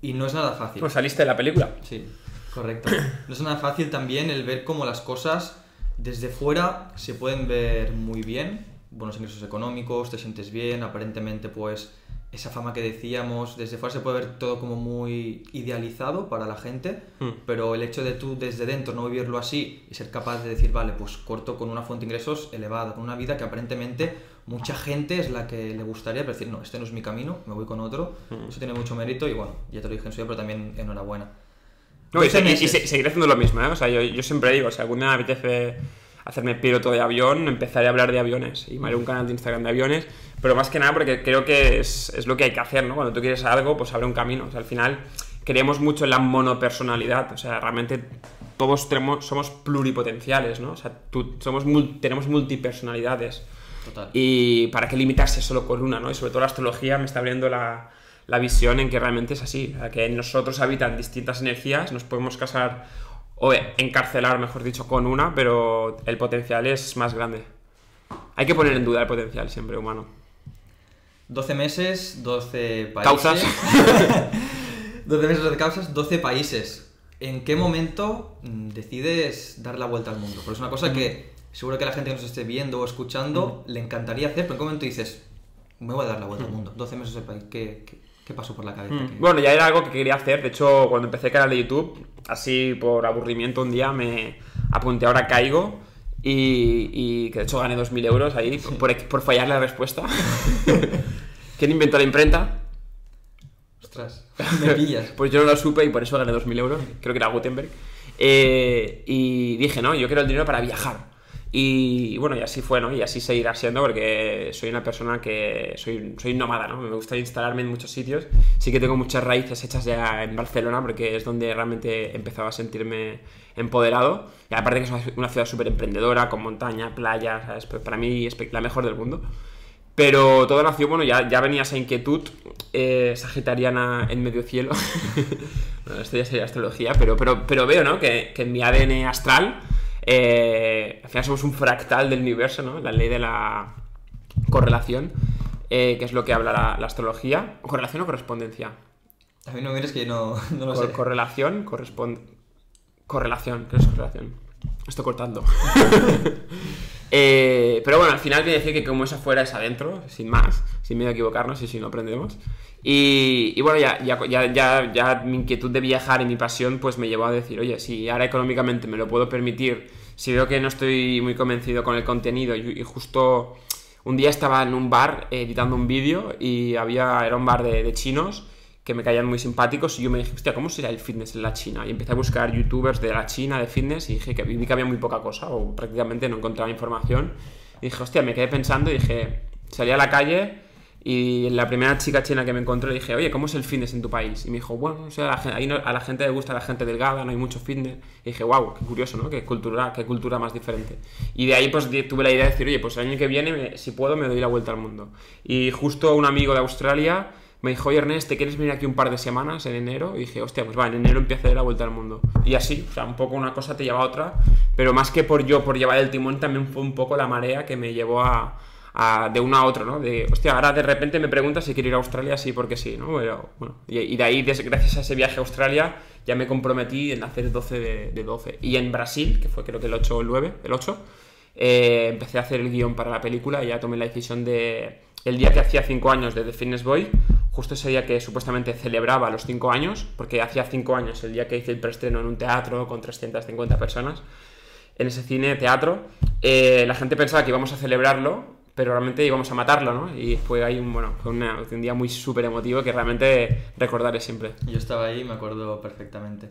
y no es nada fácil. Pues saliste de la película. Sí, correcto. No es nada fácil también el ver cómo las cosas desde fuera se pueden ver muy bien, buenos ingresos económicos, te sientes bien, aparentemente pues esa fama que decíamos, desde fuera se puede ver todo como muy idealizado para la gente, mm. pero el hecho de tú desde dentro no vivirlo así y ser capaz de decir, vale, pues corto con una fuente de ingresos elevada, con una vida que aparentemente mucha gente es la que le gustaría, pero decir, no, este no es mi camino, me voy con otro, mm. eso tiene mucho mérito y bueno, ya te lo dije en su día, pero también enhorabuena. No, y, se, y, seguiré haciendo lo mismo, ¿eh? O sea, yo, yo siempre digo, si alguna vez me apetece hacerme piloto de avión, empezaré a hablar de aviones y me haré un canal de Instagram de aviones, pero más que nada porque creo que es, es lo que hay que hacer, ¿no? Cuando tú quieres algo, pues abre un camino. O sea, al final creemos mucho en la monopersonalidad, o sea, realmente todos tenemos, somos pluripotenciales, ¿no? O sea, tú, somos, tenemos multipersonalidades. Total. Y para qué limitarse solo con una, ¿no? Y sobre todo la astrología me está abriendo la, la visión en que realmente es así, que en nosotros habitan distintas energías, nos podemos casar o encarcelar, mejor dicho, con una, pero el potencial es más grande. Hay que poner en duda el potencial siempre humano. 12 meses, 12 países. Causas. 12 meses, 12 causas, 12 países. ¿En qué momento mm, decides dar la vuelta al mundo? Porque es una cosa que seguro que la gente que nos esté viendo o escuchando le encantaría hacer, pero ¿en qué momento dices, me voy a dar la vuelta al mundo? 12 meses el país, ¿qué, qué, qué pasó por la cabeza? Mm. Bueno, ya era algo que quería hacer. De hecho, cuando empecé el canal de YouTube, así por aburrimiento un día me apunté ahora caigo y, y que de hecho gané 2.000 euros ahí sí. por, por, fallar la respuesta. ¿Quién inventó la imprenta? Ostras, me pillas. pues yo no lo supe y por eso gané 2.000 euros. Creo que era Gutenberg. Eh, y dije, no, yo quiero el dinero para viajar. Y, bueno, y así fue, ¿no? Y así seguirá siendo porque soy una persona que soy, soy nómada, ¿no? Me gusta instalarme en muchos sitios. Sí que tengo muchas raíces hechas ya en Barcelona porque es donde realmente empezaba a sentirme empoderado. Y aparte que es una ciudad súper emprendedora, con montaña, playa, ¿sabes? Pues para mí es la mejor del mundo. Pero todo nació, bueno, ya, ya venía esa inquietud eh, sagitariana en medio cielo. bueno, esto ya sería astrología, pero, pero, pero veo, ¿no? Que, que en mi ADN astral eh, al final somos un fractal del universo, ¿no? La ley de la correlación, eh, que es lo que habla la, la, astrología. ¿Correlación o correspondencia? A mí no mires que yo no, no lo Cor sé. Correlación, corresponde... Correlación, ¿qué es correlación? Estoy cortando. eh, pero bueno, al final quiere decir que como es afuera es adentro, sin más, sin miedo a equivocarnos y si no aprendemos. Y, y, bueno, ya, ya, ya, ya mi inquietud de viajar y mi pasión pues me llevó a decir, oye, si ahora económicamente me lo puedo permitir si veo que no estoy muy convencido con el contenido y, y justo un día estaba en un bar editando un vídeo y había, era un bar de, de chinos que me caían muy simpáticos y yo me dije, hostia, ¿cómo será el fitness en la China? Y empecé a buscar youtubers de la China de fitness y dije que vi que había muy poca cosa o prácticamente no encontraba información. Y dije, hostia, me quedé pensando y dije, salí a la calle y la primera chica china que me encontré le dije, oye, ¿cómo es el fitness en tu país? Y me dijo, bueno, o sea, a la, gente, ahí no, a la gente le gusta la gente delgada, no hay mucho fitness. Y dije, wow, qué curioso, ¿no? Qué cultura, qué cultura más diferente. Y de ahí pues tuve la idea de decir, oye, pues el año que viene, si puedo, me doy la vuelta al mundo. Y justo un amigo de Australia me dijo, oye Ernest, ¿te quieres venir aquí un par de semanas en enero? Y dije, hostia, pues va, en enero empiezo a dar la vuelta al mundo. Y así, o sea, un poco una cosa te lleva a otra, pero más que por yo, por llevar el timón, también fue un poco la marea que me llevó a, a de uno a otro, ¿no? De, hostia, ahora de repente me preguntas si quiero ir a Australia, sí, porque sí, ¿no? Pero, bueno, y, y de ahí, gracias a ese viaje a Australia, ya me comprometí en hacer 12 de, de 12. Y en Brasil, que fue creo que el 8 o el 9, el 8, eh, empecé a hacer el guion para la película y ya tomé la decisión de... El día que hacía 5 años de The Fitness Boy, justo ese día que supuestamente celebraba los 5 años, porque hacía 5 años el día que hice el preestreno en un teatro con 350 personas, en ese cine, teatro, eh, la gente pensaba que íbamos a celebrarlo, pero realmente íbamos a matarlo, ¿no? Y fue ahí un, bueno, fue una, un día muy súper emotivo que realmente recordaré siempre. Yo estaba ahí y me acuerdo perfectamente.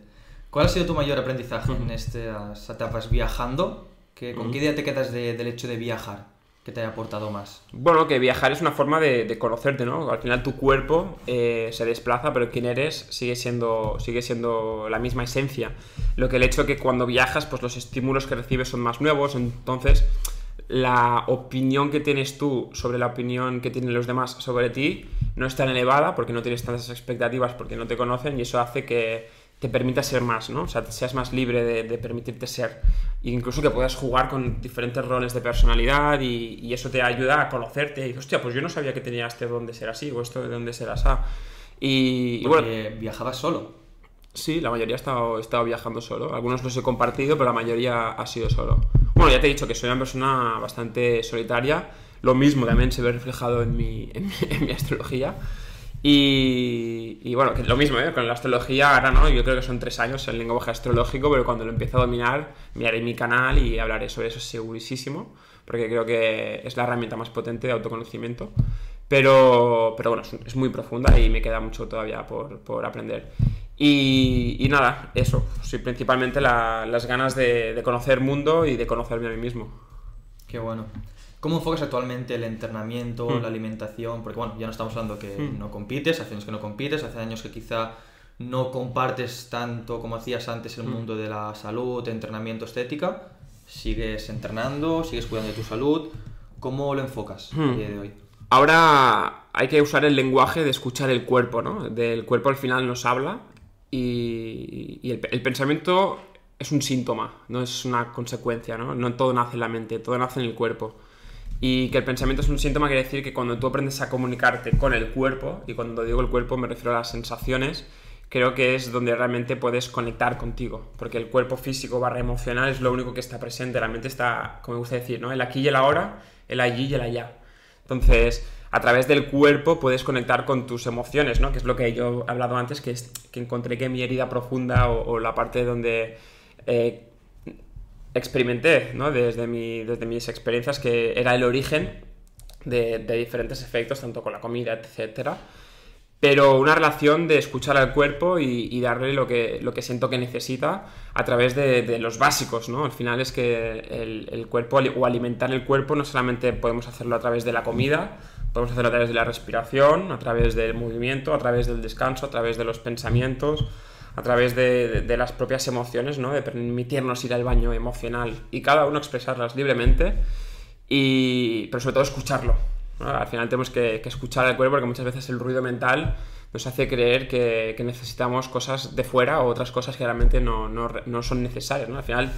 ¿Cuál ha sido tu mayor aprendizaje en estas etapas viajando? ¿Qué, ¿Con qué idea te quedas de, del hecho de viajar? ¿Qué te haya aportado más? Bueno, que viajar es una forma de, de conocerte, ¿no? Al final tu cuerpo eh, se desplaza, pero quién eres sigue siendo, sigue siendo la misma esencia. Lo que el hecho que cuando viajas, pues los estímulos que recibes son más nuevos, entonces la opinión que tienes tú sobre la opinión que tienen los demás sobre ti no es tan elevada porque no tienes tantas expectativas, porque no te conocen y eso hace que te permita ser más, ¿no? O sea, seas más libre de, de permitirte ser. E incluso que puedas jugar con diferentes roles de personalidad y, y, eso te ayuda a conocerte. Y hostia, pues yo no sabía que tenía este don de ser así o esto de dónde ser así. Y, y bueno, viajabas solo. Sí, la mayoría he estado, he estado viajando solo. Algunos los he compartido, pero la mayoría ha sido solo. Bueno, ya te he dicho que soy una persona bastante solitaria. Lo mismo también se ve reflejado en mi, en mi, en mi astrología. Y, y, bueno, que lo mismo, ¿eh? con la astrología ahora no, yo creo que son tres años el lenguaje astrológico, pero cuando lo empiezo a dominar, miraré mi canal y hablaré sobre eso segurísimo, porque creo que es la herramienta más potente de autoconocimiento. Pero, pero bueno, es muy profunda y me queda mucho todavía por, por aprender. Y, y, nada, eso, sí, principalmente la, las ganas de, de conocer mundo y de conocerme a mí mismo. Qué bueno. ¿Cómo enfocas actualmente el entrenamiento, mm. la alimentación? Porque bueno, ya no estamos hablando que mm. no compites, hace años que no compites, hace años que quizá no compartes tanto como hacías antes el mm. mundo de la salud, entrenamiento, estética. Sigues entrenando, sigues cuidando de tu salud. ¿Cómo lo enfocas el día de hoy? Ahora hay que usar el lenguaje de escuchar el cuerpo, ¿no? Del cuerpo al final nos habla y, y el, el pensamiento es un síntoma, no es una consecuencia, ¿no? No todo nace en la mente, todo nace en el cuerpo y que el pensamiento es un síntoma quiere decir que cuando tú aprendes a comunicarte con el cuerpo, y cuando digo el cuerpo me refiero a las sensaciones, creo que es donde realmente puedes conectar contigo, porque el cuerpo físico barra emocional es lo único que está presente, la mente está, como me gusta decir, ¿no? el aquí y el ahora, el allí y el allá. Entonces, a través del cuerpo puedes conectar con tus emociones, ¿no? que es lo que yo he hablado antes, que, es, que encontré que mi herida profunda o, la parte donde... Eh, experimenté ¿no? desde, mi, desde mis experiencias que era el origen de, de, diferentes efectos, tanto con la comida, etc. Pero una relación de escuchar al cuerpo y, y darle lo que, lo que siento que necesita a través de, de los básicos. ¿no? Al final es que el, el, cuerpo o alimentar el cuerpo no solamente podemos hacerlo a través de la comida, podemos hacerlo a través de la respiración, a través del movimiento, a través del descanso, a través de los pensamientos a través de, de, de, las propias emociones, ¿no? de permitirnos ir al baño emocional y cada uno expresarlas libremente, y, pero sobre todo escucharlo. ¿no? Al final tenemos que, que, escuchar al cuerpo porque muchas veces el ruido mental nos hace creer que, que necesitamos cosas de fuera o otras cosas que realmente no, no, no son necesarias. Al final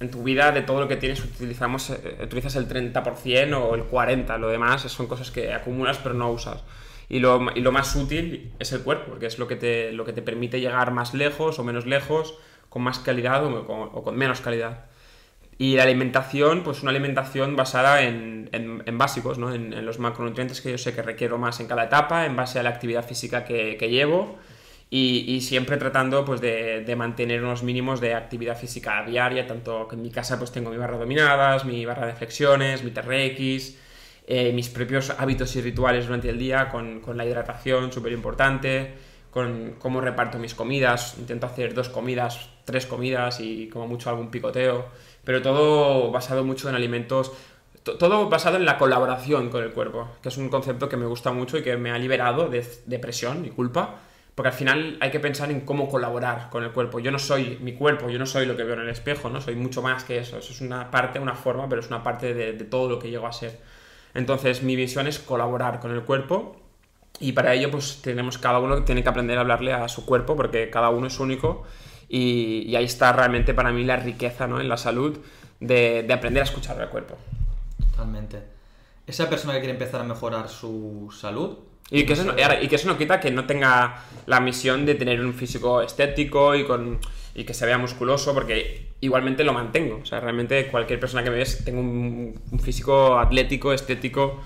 en tu vida de todo lo que tienes utilizamos, eh, utilizas el 30% o el 40%, lo demás son cosas que acumulas pero no usas y lo, y lo, más útil es el cuerpo, porque es lo que, te, lo que te permite llegar más lejos o menos lejos, con más calidad o con, o con menos calidad. Y la alimentación, pues una alimentación basada en, en, en básicos, ¿no? en, en, los macronutrientes que yo sé que requiero más en cada etapa, en base a la actividad física que, que llevo y, siempre tratando pues de, de, mantener unos mínimos de actividad física diaria, tanto que en mi casa pues tengo mi barra dominadas, mi barra de flexiones, mi TRX, eh, mis propios hábitos y rituales durante el día con, con la hidratación, súper importante, con cómo reparto mis comidas, intento hacer dos comidas, tres comidas y como mucho algún picoteo, pero todo basado mucho en alimentos todo basado en la colaboración con el cuerpo, que es un concepto que me gusta mucho y que me ha liberado de, de presión y culpa porque al final hay que pensar en cómo colaborar con el cuerpo. Yo no soy mi cuerpo, yo no soy lo que veo en el espejo, ¿no? Soy mucho más que eso. Eso es una parte, una forma, pero es una parte de, todo lo que llego a ser. Entonces mi visión es colaborar con el cuerpo y para ello pues tenemos cada uno tiene que aprender a hablarle a su cuerpo porque cada uno es único y, ahí está realmente para mí la riqueza ¿no? en la salud de, de aprender a escuchar al cuerpo. Totalmente. Esa persona que quiere empezar a mejorar su salud, y que, eso no, y que eso no quita que no tenga la misión de tener un físico estético y, con, y que se vea musculoso, porque igualmente lo mantengo. O sea, realmente cualquier persona que me ves, tengo un, físico atlético, estético.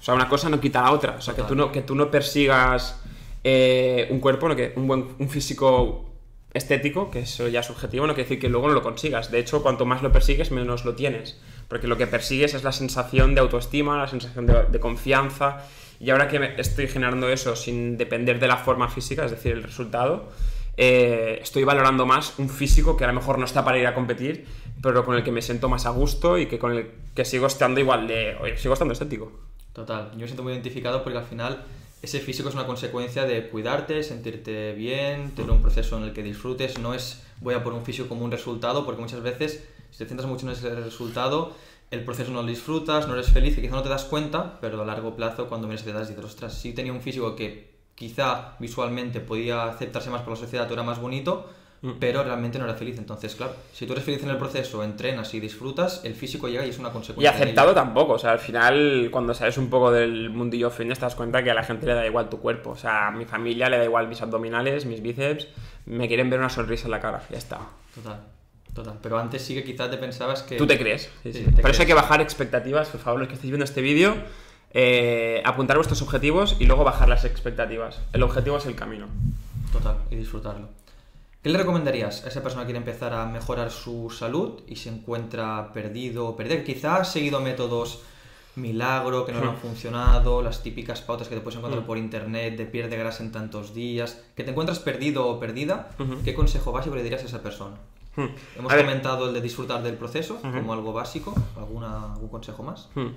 O sea, una cosa no quita la otra. O sea, que tú no, que tú no persigas eh, un cuerpo, no, que un buen un físico estético, que eso ya es subjetivo, no quiere decir que luego no lo consigas. De hecho, cuanto más lo persigues, menos lo tienes. Porque lo que persigues es la sensación de autoestima, la sensación de, de confianza y ahora que estoy generando eso sin depender de la forma física, es decir, el resultado, eh, estoy valorando más un físico que a lo mejor no está para ir a competir, pero con el que me siento más a gusto y que con el que sigo estando igual de... sigo estando estético. Total, yo me siento muy identificado porque al final ese físico es una consecuencia de cuidarte, sentirte bien, tener un proceso en el que disfrutes, no es voy a por un físico como un resultado, porque muchas veces si te centras mucho en ese resultado, el proceso no lo disfrutas, no eres feliz, y quizá no te das cuenta, pero a largo plazo cuando vienes te das dices, ostras, si tenía un físico que quizá visualmente podía aceptarse más por la sociedad, tú era más bonito, mm. pero realmente no era feliz. Entonces, claro, si tú eres feliz en el proceso, entrenas y disfrutas, el físico llega y es una consecuencia. Y aceptado tampoco, o sea, al final, cuando sales un poco del mundillo fitness, te das cuenta que a la gente le da igual tu cuerpo. O sea, a mi familia le da igual mis abdominales, mis bíceps, me quieren ver una sonrisa en la cara, ya está. Total. Pero antes sí que quizás te pensabas que... Tú te crees. Por eso hay que bajar expectativas, por favor, los que estéis viendo este vídeo. Eh, apuntar vuestros objetivos y luego bajar las expectativas. El objetivo es el camino. Total, y disfrutarlo. ¿Qué le recomendarías a esa persona que quiere empezar a mejorar su salud y se encuentra perdido o perdida? Quizás ha seguido métodos milagro que no han hmm. funcionado, las típicas pautas que te puedes encontrar hmm. por internet de pierde grasa en tantos días, que te encuentras perdido o perdida, ¿qué consejo básico le dirías a esa persona? Hmm. Hemos comentado el de disfrutar del proceso como algo básico. ¿Alguna, ¿Algún consejo más? Hmm.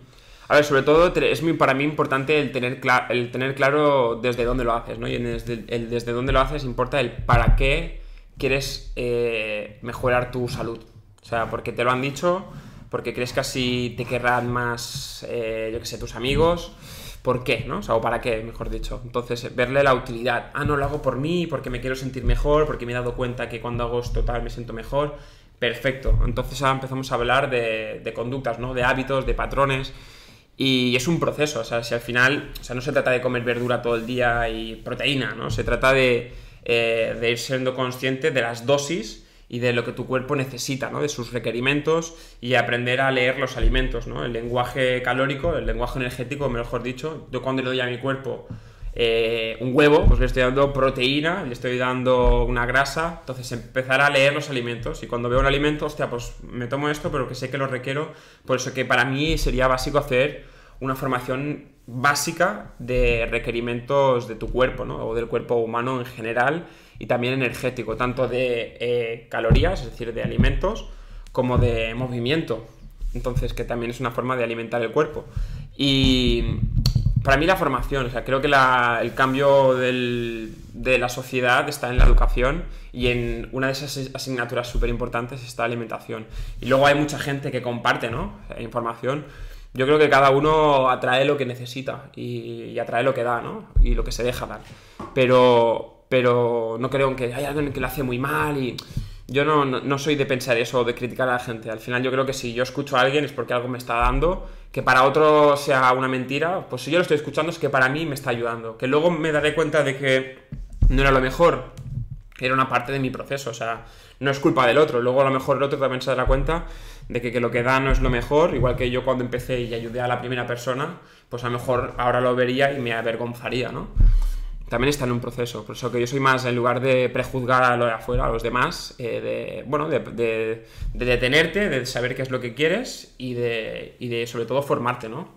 A ver, sobre todo es muy, para mí importante el tener, el tener claro desde dónde lo haces, ¿no? Y desde, el desde dónde lo haces importa el para qué quieres eh, mejorar tu salud. O sea, porque te lo han dicho, porque crees que así te querrán más, eh, yo que sé, tus amigos por qué, ¿no? O sea, o para qué, mejor dicho. Entonces, verle la utilidad. Ah, no, lo hago por mí, porque me quiero sentir mejor, porque me he dado cuenta que cuando hago esto tal me siento mejor. Perfecto. Entonces ahora empezamos a hablar de, conductas, ¿no? De hábitos, de patrones. Y es un proceso, o sea, si al final, o sea, no se trata de comer verdura todo el día y proteína, ¿no? Se trata de, eh, de ir siendo consciente de las dosis y de lo que tu cuerpo necesita, ¿no? de sus requerimientos y aprender a leer los alimentos, ¿no? el lenguaje calórico, el lenguaje energético, mejor dicho. Yo cuando le doy a mi cuerpo eh, un huevo, pues le estoy dando proteína, le estoy dando una grasa, entonces empezar a leer los alimentos y cuando veo un alimento, hostia, pues me tomo esto, pero que sé que lo requiero, por eso que para mí sería básico hacer una formación básica de requerimientos de tu cuerpo, ¿no? o del cuerpo humano en general, y también energético, tanto de eh, calorías, es decir, de alimentos, como de movimiento. Entonces, que también es una forma de alimentar el cuerpo. Y para mí la formación, o sea, creo que el cambio de la sociedad está en la educación y en una de esas asignaturas súper importantes está la alimentación. Y luego hay mucha gente que comparte, ¿no? Información. Yo creo que cada uno atrae lo que necesita y, y atrae lo que da, ¿no? Y lo que se deja dar. Pero, pero no creo que hay alguien que lo hace muy mal y yo no, no, soy de pensar eso o de criticar a la gente. Al final yo creo que si yo escucho a alguien es porque algo me está dando, que para otro sea una mentira, pues si yo lo estoy escuchando es que para mí me está ayudando. Que luego me daré cuenta de que no era lo mejor, era una parte de mi proceso, o sea, no es culpa del otro. Luego a lo mejor el otro también se dará cuenta de que, que lo que da no es lo mejor, igual que yo cuando empecé y ayudé a la primera persona, pues a lo mejor ahora lo vería y me avergonzaría, ¿no? También está en un proceso. Por eso que yo soy más, en lugar de prejuzgar a lo de afuera, a los demás, eh, de, bueno, de, de, detenerte, de saber qué es lo que quieres y de, y de sobre todo formarte, ¿no?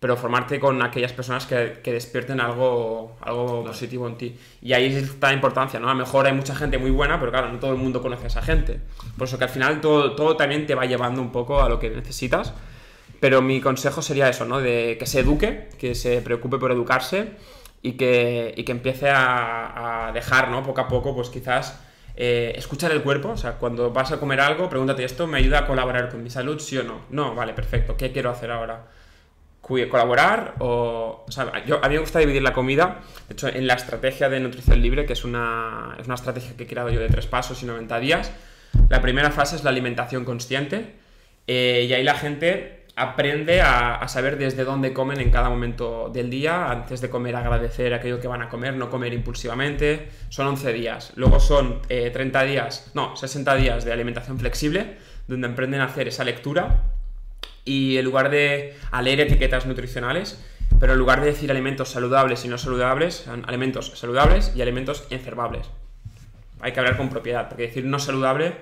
Pero formarte con aquellas personas que, que despierten algo, algo positivo en ti. Y ahí está la importancia, ¿no? A lo mejor hay mucha gente muy buena, pero claro, no todo el mundo conoce a esa gente. Por eso que al final todo, todo también te va llevando un poco a lo que necesitas. Pero mi consejo sería eso, ¿no? De que se eduque, que se preocupe por educarse y que, y que empiece a, dejar, ¿no? Poco a poco, pues quizás eh, escuchar el cuerpo, o sea, cuando vas a comer algo, pregúntate, ¿esto me ayuda a colaborar con mi salud, sí o no? No, vale, perfecto, ¿qué quiero hacer ahora? ¿Colaborar o...? yo, a mí me gusta dividir la comida, de hecho, en la estrategia de nutrición libre, que es una, es una estrategia que he creado yo de tres pasos y 90 días, la primera fase es la alimentación consciente, eh, y ahí la gente aprende a, saber desde dónde comen en cada momento del día. Antes de comer, agradecer aquello que van a comer, no comer impulsivamente. Son 11 días. Luego son eh, 30 días, no, 60 días de alimentación flexible, donde aprenden a hacer esa lectura. Y en lugar de leer etiquetas nutricionales, pero en lugar de decir alimentos saludables y no saludables, son alimentos saludables y alimentos enfermables. Hay que hablar con propiedad, porque decir no saludable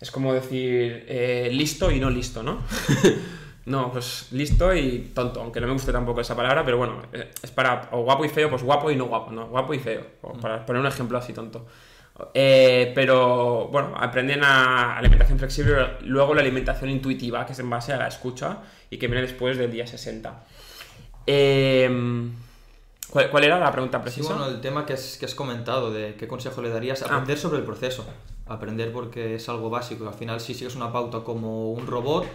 es como decir eh, listo y no listo, ¿no? No, pues listo y tonto, aunque no me guste tampoco esa palabra, pero bueno, eh, es para o guapo y feo, pues guapo y no guapo, no, guapo y feo, para poner un ejemplo así tonto. Eh, pero bueno, aprenden a alimentación flexible, luego la alimentación intuitiva, que es en base a la escucha y que viene después del día 60. Eh, ¿cuál, ¿cuál, era la pregunta precisa? Sí, bueno, el tema que has, que has comentado de qué consejo le darías, aprender ah. sobre el proceso, aprender porque es algo básico, al final si sigues una pauta como un robot,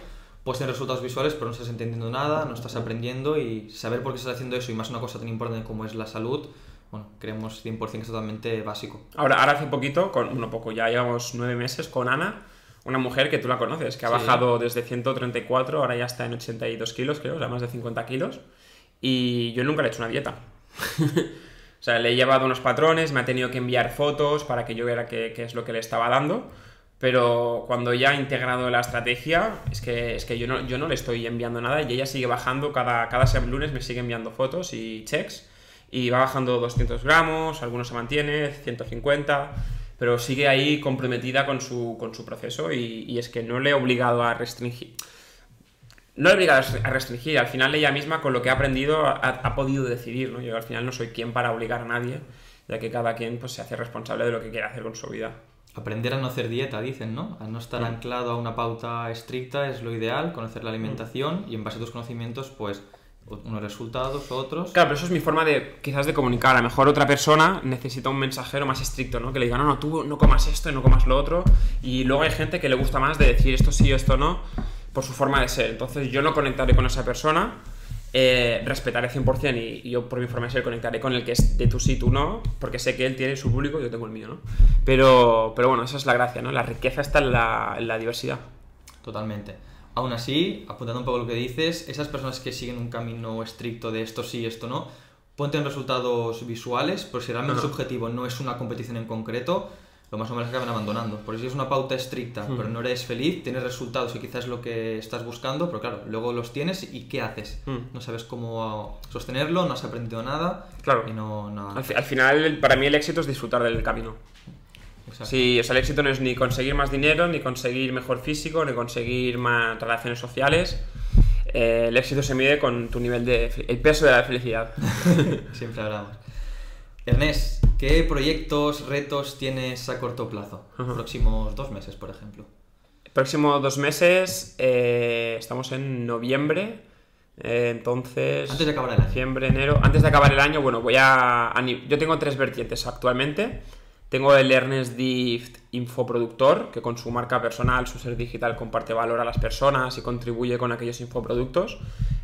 puedes tener resultados visuales, pero no estás entendiendo nada, no estás aprendiendo y saber por qué estás haciendo eso y más una cosa tan importante como es la salud, bueno, creemos 100% que es totalmente básico. Ahora, ahora hace poquito, con, bueno, poco, ya llevamos nueve meses con Ana, una mujer que tú la conoces, que ha sí. bajado desde 134, ahora ya está en 82 kilos, creo, o sea, más de 50 kilos, y yo nunca le he hecho una dieta. o sea, le he llevado unos patrones, me ha tenido que enviar fotos para que yo viera qué, qué es lo que le estaba dando pero cuando ya ha integrado la estrategia, es que, es que yo, no, yo no le estoy enviando nada y ella sigue bajando, cada, cada lunes me sigue enviando fotos y checks y va bajando 200 gramos, algunos se mantiene, 150, pero sigue ahí comprometida con su, con su proceso y, y es que no le he obligado a restringir. No le he obligado a restringir, al final ella misma con lo que ha aprendido ha, ha podido decidir, ¿no? Yo al final no soy quien para obligar a nadie, ya que cada quien pues, se hace responsable de lo que quiere hacer con su vida. Aprender a no hacer dieta, dicen, ¿no? A no estar Mm. anclado a una pauta estricta es lo ideal, conocer la alimentación y en base a tus conocimientos, pues, unos resultados, otros. Claro, pero eso es mi forma de, quizás, de comunicar. A lo mejor otra persona necesita un mensajero más estricto, ¿no? Que le diga, no, no, tú no comas esto y no comas lo otro. Y luego hay gente que le gusta más de decir esto sí o esto no, por su forma de ser. Entonces yo no conectaré con esa persona, eh, respetaré 100% y, y, yo por mi forma de ser conectaré con el que es de tú sí, tú no, porque sé que él tiene su público y yo tengo el mío, ¿no? Pero, pero bueno, esa es la gracia, ¿no? La riqueza está en la, en la diversidad. Totalmente. Aún así, apuntando un poco lo que dices, esas personas que siguen un camino estricto de esto sí, esto no, pueden tener resultados visuales, pero si realmente Ajá. su objetivo no es una competición en concreto, lo más o menos acaban abandonando. Porque si es una pauta estricta, Hmm. pero no eres feliz, tienes resultados y quizás es lo que estás buscando, pero claro, luego los tienes y ¿qué haces? Hmm. No sabes cómo sostenerlo, no has aprendido nada Claro. y no... no... Al, fi- al final, para mí el éxito es disfrutar del camino. Exacto. Sí, o sea, el éxito no es ni conseguir más dinero, ni conseguir mejor físico, ni conseguir más relaciones sociales. Eh, el éxito se mide con tu nivel de... el peso de la felicidad. Siempre hablamos. Ernest, ¿qué proyectos, retos tienes a corto plazo? Ajá. Próximos dos meses, por ejemplo. Próximo dos meses, eh, estamos en noviembre, eh, entonces... Antes de acabar el año. Diciembre, enero. Antes de acabar el año, bueno, voy a... yo tengo tres vertientes actualmente. Tengo el Ernest Dift infoproductor, que con su marca personal, su ser digital, comparte valor a las personas y contribuye con aquellos infoproductos.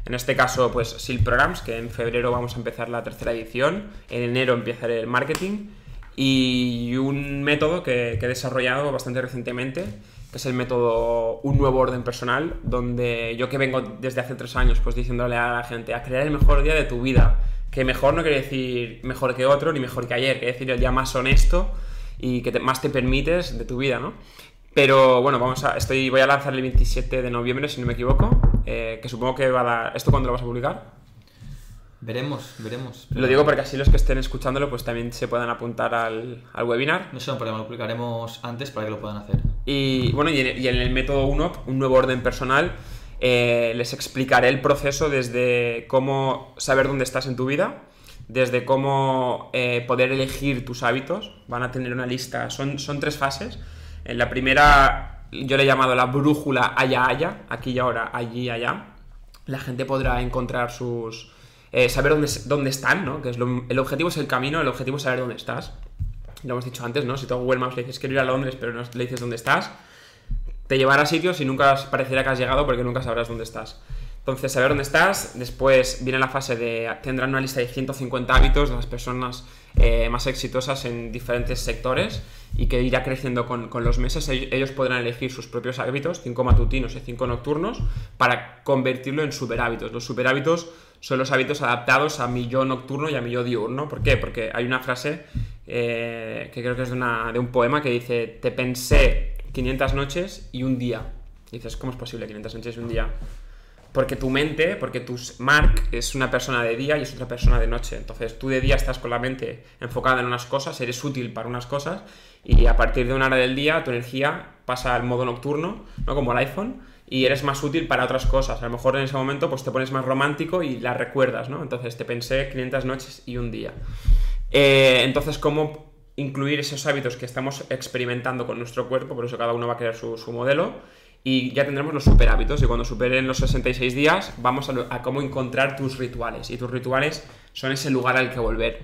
En este caso, pues SIL Programs, que en febrero vamos a empezar la tercera edición. En enero empezaré el marketing. Y un método que, que he desarrollado bastante recientemente, que es el método Un Nuevo Orden Personal, donde yo que vengo desde hace tres años, pues diciéndole a la gente, a crear el mejor día de tu vida, que mejor no quiere decir mejor que otro, ni mejor que ayer, quiere decir el día más honesto y que te- más te permites de tu vida, ¿no? Pero bueno, vamos a, estoy, voy a lanzar el 27 de noviembre, si no me equivoco, eh, que supongo que va a dar... ¿Esto cuándo lo vas a publicar? Veremos, veremos. Lo digo porque así los que estén escuchándolo pues también se puedan apuntar al, al webinar. No sé, un problema, lo publicaremos antes para que lo puedan hacer. Y bueno, y en, y en el método 1, un nuevo orden personal, eh, les explicaré el proceso desde cómo saber dónde estás en tu vida, desde cómo eh, poder elegir tus hábitos. Van a tener una lista, son, tres fases. En la primera, yo le he llamado la brújula allá, allá, aquí y ahora, allí, allá. La gente podrá encontrar sus... eh, saber dónde, dónde están, ¿no? Que es el objetivo es el camino, el objetivo es saber dónde estás. Lo hemos dicho antes, ¿no? Si tú a Google Maps le dices quiero ir a Londres, pero no le dices dónde estás, te llevará a sitios y nunca parecerá que has llegado porque nunca sabrás dónde estás. Entonces, saber dónde estás, después viene la fase de, tendrán una lista de 150 hábitos de las personas eh, más exitosas en diferentes sectores y que irá creciendo con, con los meses. Ellos, podrán elegir sus propios hábitos, 5 matutinos y 5 nocturnos, para convertirlo en superhábitos. Los superhábitos son los hábitos adaptados a mi yo nocturno y a mi yo diurno. ¿Por qué? Porque hay una frase eh, que creo que es de, una- de un poema que dice, te pensé 500 noches y un día. Dices, ¿cómo es posible 500 noches y un día? Porque tu mente, porque tu Mark es una persona de día y es otra persona de noche. Entonces tú de día estás con la mente enfocada en unas cosas, eres útil para unas cosas y a partir de una hora del día tu energía pasa al modo nocturno, ¿no? Como el iPhone, y eres más útil para otras cosas. A lo mejor en ese momento pues te pones más romántico y la recuerdas, ¿no? Entonces te pensé 500 noches y un día. Eh, entonces, ¿cómo incluir esos hábitos que estamos experimentando con nuestro cuerpo? Por eso cada uno va a crear su, modelo. Y ya tendremos los super hábitos. Y cuando superen los 66 días, vamos a, cómo encontrar tus rituales. Y tus rituales son ese lugar al que volver.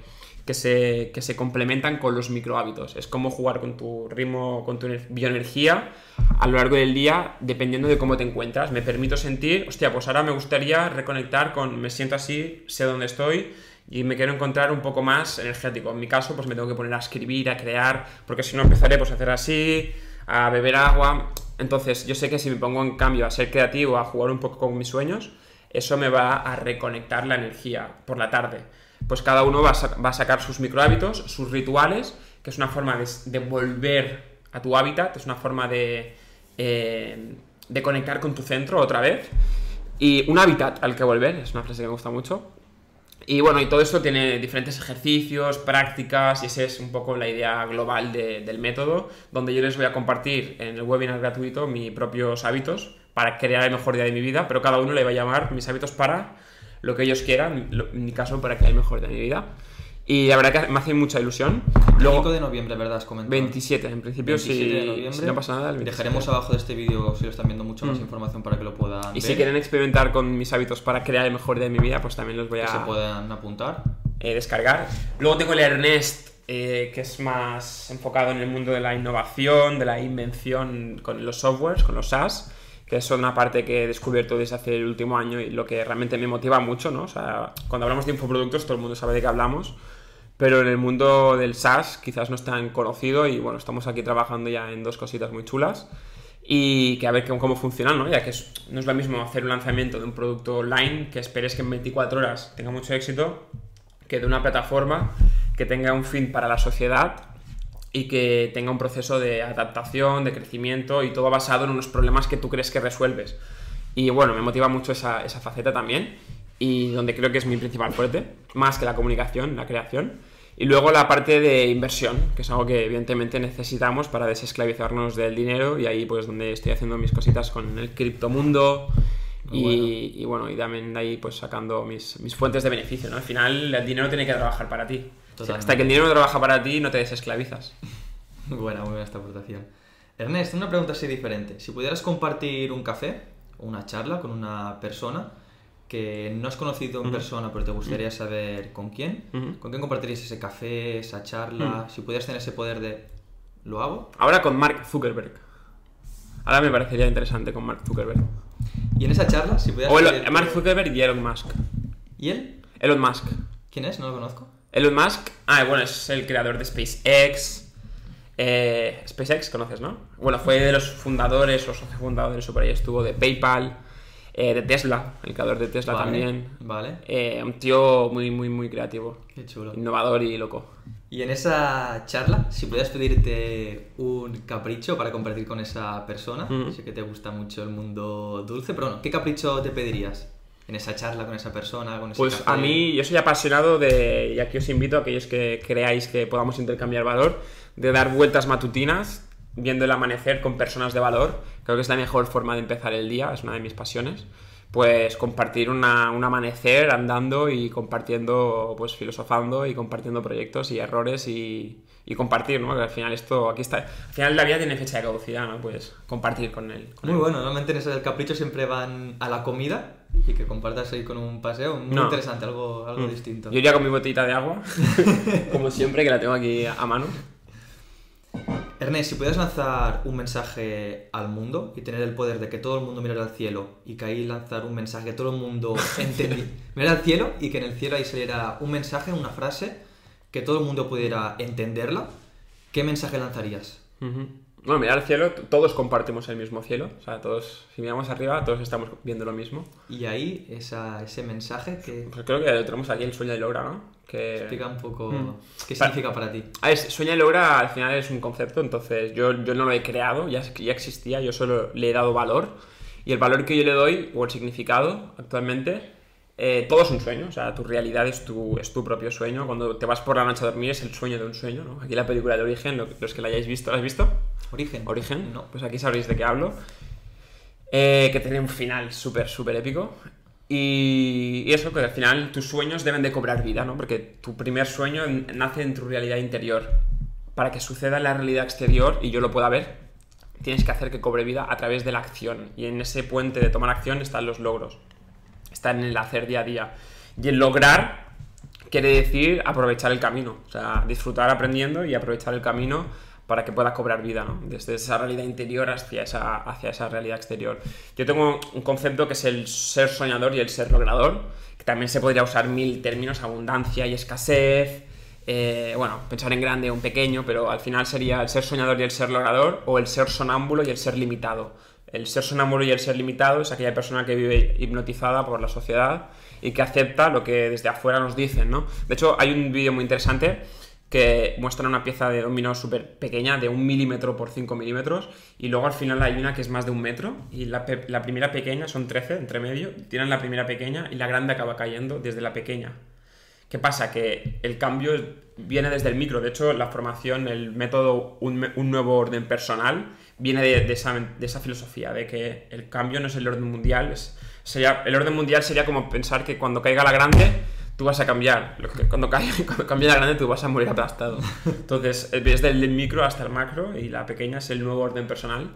Que se, que se complementan con los micro hábitos. Es como jugar con tu ritmo, con tu ener- bioenergía a lo largo del día, dependiendo de cómo te encuentras. Me permito sentir, hostia, pues ahora me gustaría reconectar con, me siento así, sé dónde estoy y me quiero encontrar un poco más energético. En mi caso, pues me tengo que poner a escribir, a crear, porque si no empezaré pues a hacer así, a beber agua. Entonces, yo sé que si me pongo en cambio a ser creativo, a jugar un poco con mis sueños, eso me va a reconectar la energía por la tarde. Pues cada uno va a, sacar sus micro hábitos, sus rituales, que es una forma de, de volver a tu hábitat, es una forma de, eh, de conectar con tu centro otra vez. Y un hábitat al que volver, es una frase que me gusta mucho. Y bueno, y todo esto tiene diferentes ejercicios, prácticas, y esa es un poco la idea global de- del método, donde yo les voy a compartir en el webinar gratuito mis propios hábitos para crear el mejor día de mi vida, pero cada uno le va a llamar mis hábitos para lo que ellos quieran, en mi caso para crear el mejor día de mi vida. Y la verdad que me hace mucha ilusión. 5 Luego, de noviembre, ¿verdad? Has comentado. 27, en principio, 27 de si, noviembre. si no pasa nada. el 27. Dejaremos abajo de este vídeo, si lo están viendo, mucha más Mm. información para que lo puedan Y ver, si quieren experimentar con mis hábitos para crear el mejor día de mi vida, pues también los voy que a se puedan apuntar. eh, descargar. Luego tengo el Ernest, eh, que es más enfocado en el mundo de la innovación, de la invención con los softwares, con los SaaS, que es una parte que he descubierto desde hace el último año y lo que realmente me motiva mucho, ¿no? O sea, cuando hablamos de infoproductos todo el mundo sabe de qué hablamos, pero en el mundo del SaaS quizás no es tan conocido y bueno, estamos aquí trabajando ya en dos cositas muy chulas y que a ver cómo, cómo funcionan, ¿no? Ya que es- no es lo mismo hacer un lanzamiento de un producto online que esperes que en 24 horas tenga mucho éxito que de una plataforma que tenga un fin para la sociedad y que tenga un proceso de adaptación, de crecimiento y todo basado en unos problemas que tú crees que resuelves. Y bueno, me motiva mucho esa, esa faceta también y donde creo que es mi principal fuerte, más que la comunicación, la creación. Y luego la parte de inversión, que es algo que evidentemente necesitamos para desesclavizarnos del dinero y ahí pues donde estoy haciendo mis cositas con el criptomundo y, bueno. y bueno, y también de ahí pues sacando mis, mis fuentes de beneficio, ¿no? Al final el dinero tiene que trabajar para ti. Totalmente. hasta que el dinero no trabaja para ti no te desesclavizas. Muy buena, muy buena esta aportación. Ernest, una pregunta así diferente. Si pudieras compartir un café o una charla con una persona que no has conocido en Ujú. persona, pero te gustaría saber con quién. ¿con quién compartirías ese café, esa charla? Si pudieras tener ese poder de ¿lo hago? Ahora con Mark Zuckerberg. Ahora me parecería interesante con Mark Zuckerberg. Y en esa charla, si pudieras O Mark Zuckerberg y Elon Musk. ¿Y él? Elon Musk. ¿Quién es? No lo conozco. Elon Musk, ah, bueno, es el creador de SpaceX. Eh, SpaceX, conoces, ¿no? Bueno, fue de los fundadores, o socios fundadores, o por ahí estuvo, de PayPal, eh, de Tesla, el creador de Tesla Vale, también. Vale. Eh, un tío muy, muy, muy creativo, Qué chulo. innovador y loco. Y en esa charla, si pudieras pedirte un capricho para compartir con esa persona, Ujú. sé que te gusta mucho el mundo dulce, pero bueno, ¿qué capricho te pedirías? en esa charla con esa persona, con ese Pues café? a mí, yo soy apasionado de, y aquí os invito a aquellos que creáis que podamos intercambiar valor, de dar vueltas matutinas viendo el amanecer con personas de valor. Creo que es la mejor forma de empezar el día, es una de mis pasiones. Pues compartir una- un amanecer andando y compartiendo, pues filosofando y compartiendo proyectos y errores y, y compartir, ¿no? Que al final esto, aquí está, al final la vida tiene fecha de caducidad, ¿no? Pues compartir con él. con Muy él. bueno, normalmente en ese del capricho siempre van a la comida y que compartas ahí con un paseo. Muy No. interesante, algo, algo Mm. distinto. Yo iría con mi botellita de agua, como siempre, que la tengo aquí a mano. Ernest, si pudieras lanzar un mensaje al mundo y tener el poder de que todo el mundo mirara al cielo y que ahí lanzar un mensaje que todo el mundo entendiera, mirar al cielo y que en el cielo ahí saliera un mensaje, una frase, que todo el mundo pudiera entenderla, ¿qué mensaje lanzarías? Bueno, mirar al cielo, todos compartimos el mismo cielo. O sea, todos, si miramos arriba, todos estamos viendo lo mismo. Y ahí esa, ese mensaje que Pues creo que lo tenemos aquí el sueña y logra, ¿no? Que... explica un poco Mm. qué significa para ti. A ver, sueña y logra al final es un concepto, entonces yo, yo no lo he creado, ya, ya existía, yo solo le he dado valor. Y el valor que yo le doy, o el significado actualmente, eh, todo es un sueño, o sea, tu realidad es tu, es tu propio sueño. Cuando te vas por la noche a dormir es el sueño de un sueño, ¿no? Aquí la película de Origen, lo- los que la hayáis visto, ¿la has visto? Origen. Origen, No. Pues aquí sabréis de qué hablo. Eh, que tiene un final súper, súper épico. Y, y eso, que al final tus sueños deben de cobrar vida, ¿no? Porque tu primer sueño nace en tu realidad interior. Para que suceda en la realidad exterior y yo lo pueda ver, tienes que hacer que cobre vida a través de la acción. Y en ese puente de tomar acción están los logros. Están en el hacer día a día. Y el lograr quiere decir aprovechar el camino. O sea, disfrutar aprendiendo y aprovechar el camino para que pueda cobrar vida, ¿no? Desde esa realidad interior hacia esa, hacia esa realidad exterior. Yo tengo un concepto que es el ser soñador y el ser logrador, que también se podría usar mil términos, abundancia y escasez, eh, bueno, pensar en grande o en pequeño, pero al final sería el ser soñador y el ser logrador, o el ser sonámbulo y el ser limitado. El ser sonámbulo y el ser limitado es aquella persona que vive hipnotizada por la sociedad y que acepta lo que desde afuera nos dicen, ¿no? De hecho, hay un vídeo muy interesante que muestra una pieza de dominó súper pequeña, de un milímetro por 5 milímetros, y luego al final hay una que es más de un metro, y la, la primera pequeña son 13 entre medio, tiran la primera pequeña y la grande acaba cayendo desde la pequeña. ¿Qué pasa? Que el cambio viene desde el micro. De hecho, la formación, el método un nuevo orden personal, viene de, de esa, de esa filosofía, de que el cambio no es el orden mundial. Es, sería, el orden mundial sería como pensar que cuando caiga la grande, tú vas a cambiar. Cuando, cuando cambie la grande, tú vas a morir aplastado. Entonces, es desde el micro hasta el macro y la pequeña es el nuevo orden personal.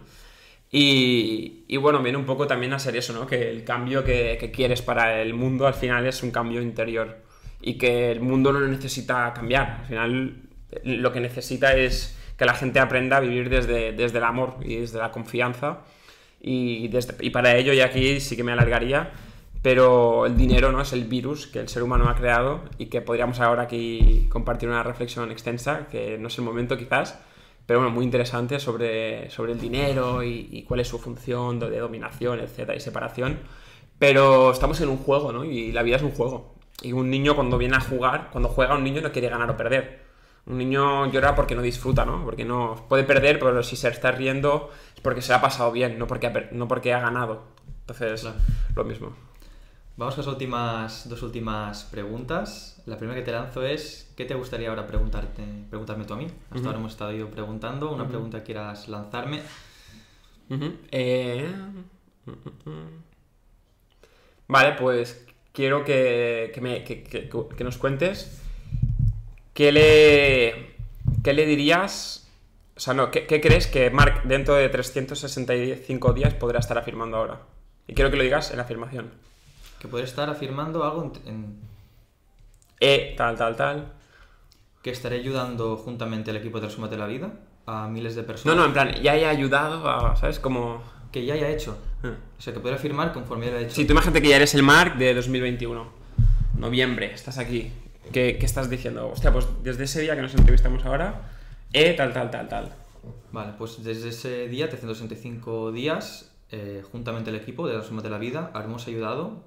Y, y bueno, viene un poco también a ser eso, ¿no? Que el cambio que, que quieres para el mundo al final es un cambio interior y que el mundo no necesita cambiar. Al final lo que necesita es que la gente aprenda a vivir desde, desde el amor y desde la confianza. Y, desde- y para ello, y aquí sí que me alargaría, pero el dinero no es el virus que el ser humano ha creado y que podríamos ahora aquí compartir una reflexión extensa, que no es el momento quizás, pero bueno, muy interesante sobre, sobre el dinero y, y cuál es su función de, dominación, etcétera, y separación. Pero estamos en un juego, ¿no? Y la vida es un juego. Y un niño cuando viene a jugar, cuando juega un niño no quiere ganar o perder. Un niño llora porque no disfruta, ¿no? Porque no puede perder, pero si se está riendo es porque se le ha pasado bien, no porque ha, no porque ha ganado. Entonces, Claro. lo mismo. Vamos con las últimas, dos últimas preguntas. La primera que te lanzo es, ¿qué te gustaría ahora preguntarte, preguntarme tú a mí? Hasta Ujú. ahora hemos estado yo preguntando, una pregunta que quieras lanzarme. Eh, Vale, pues quiero que, que me- que- que- que nos cuentes qué le, qué le dirías, o sea, no, ¿qué, qué crees que Mark dentro de 365 días podrá estar afirmando ahora? Y quiero que lo digas en la afirmación. Que poder estar afirmando algo en- en- E, tal, tal, tal. que estaré ayudando juntamente al equipo de Transformate la Vida a miles de No, personas. no, en plan, ya he ayudado a, ¿sabes? Como... Que ya haya hecho. eh. O sea, que poder afirmar conforme ya lo he hecho. Sí, tú imagínate que ya eres el Mark de 2021. Noviembre, estás aquí. ¿Qué, qué estás diciendo? Hostia, pues desde ese día que nos entrevistamos ahora, eh, tal, tal, tal, tal. Vale, pues desde ese día, 365 días, eh, juntamente el equipo de Transformate la Vida, hemos ayudado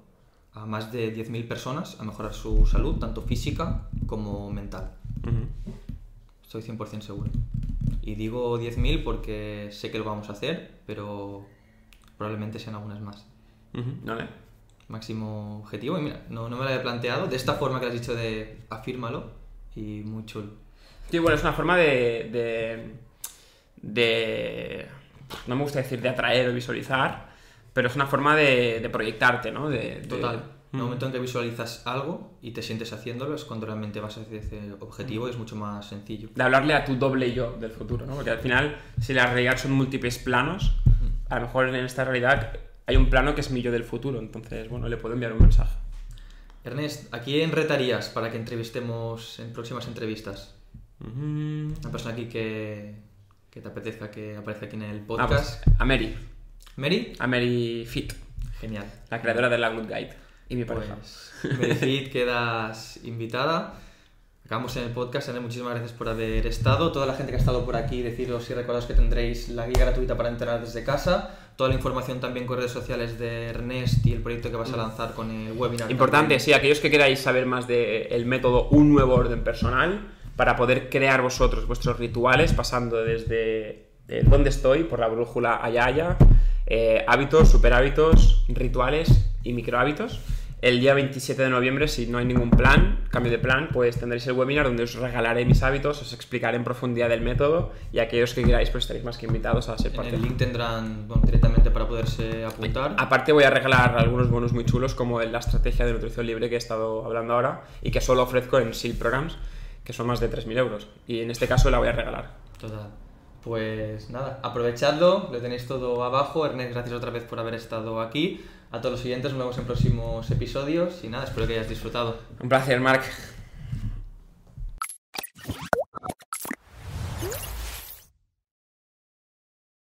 a más de 10.000 personas a mejorar su salud, tanto física como mental. Ujú. Estoy 100% seguro. Y digo 10.000 porque sé que lo vamos a hacer, pero probablemente sean algunas más. Ujú, Vale. máximo objetivo. Y mira, no, no me lo había planteado de esta forma que has dicho de afírmalo y muy chulo. Sí, bueno, es una forma de, de, de- No me gusta decir de atraer o visualizar, pero es una forma de, de proyectarte, ¿no? De, de- Total. En el Mm. momento en que visualizas algo y te sientes haciéndolo es cuando realmente vas hacia ese objetivo y es mucho más sencillo. de hablarle a tu doble yo del futuro, ¿no? Porque al final, si la realidad son múltiples planos, a lo mejor en esta realidad hay un plano que es mi yo del futuro, entonces, bueno, le puedo enviar un mensaje. Ernest, ¿a quién retarías para que entrevistemos en próximas entrevistas? Una persona aquí que, que te apetezca que aparezca aquí en el Ah, podcast. pues, a Mary, Mary, a Mary Fit, genial. la creadora de la Good Guide y mi pareja. Pues, Mericid, quedas invitada. Acabamos en el podcast. Ernest, muchísimas gracias por haber estado. Toda la gente que ha estado por aquí, deciros y recordaros que tendréis la guía gratuita para entrenar desde casa. Toda la información también con redes sociales de Ernest y el proyecto que vas a lanzar con el webinar. Importante, también. sí, aquellos que queráis saber más del método Un Nuevo Orden Personal, para poder crear vosotros vuestros rituales, pasando desde el dónde estoy, por la brújula allá allá, eh, hábitos, superhábitos, rituales y microhábitos. El día 27 de noviembre, si no hay ningún plan, cambio de plan, pues tendréis el webinar donde os regalaré mis hábitos, os explicaré en profundidad el método y aquellos que queráis pues estaréis más que invitados a ser En parte. el link tendrán bueno, directamente para poderse apuntar. Aparte voy a regalar algunos bonos muy chulos como la estrategia de nutrición libre que he estado hablando ahora y que solo ofrezco en SEAL Programs, que son más de 3.000 euros. Y en este caso la voy a regalar. Total. Pues nada, aprovechadlo, lo tenéis todo abajo. Ernest, gracias otra vez por haber estado aquí. A todos los siguientes, nos vemos en próximos episodios y nada, espero que hayas disfrutado. Un placer, Marc.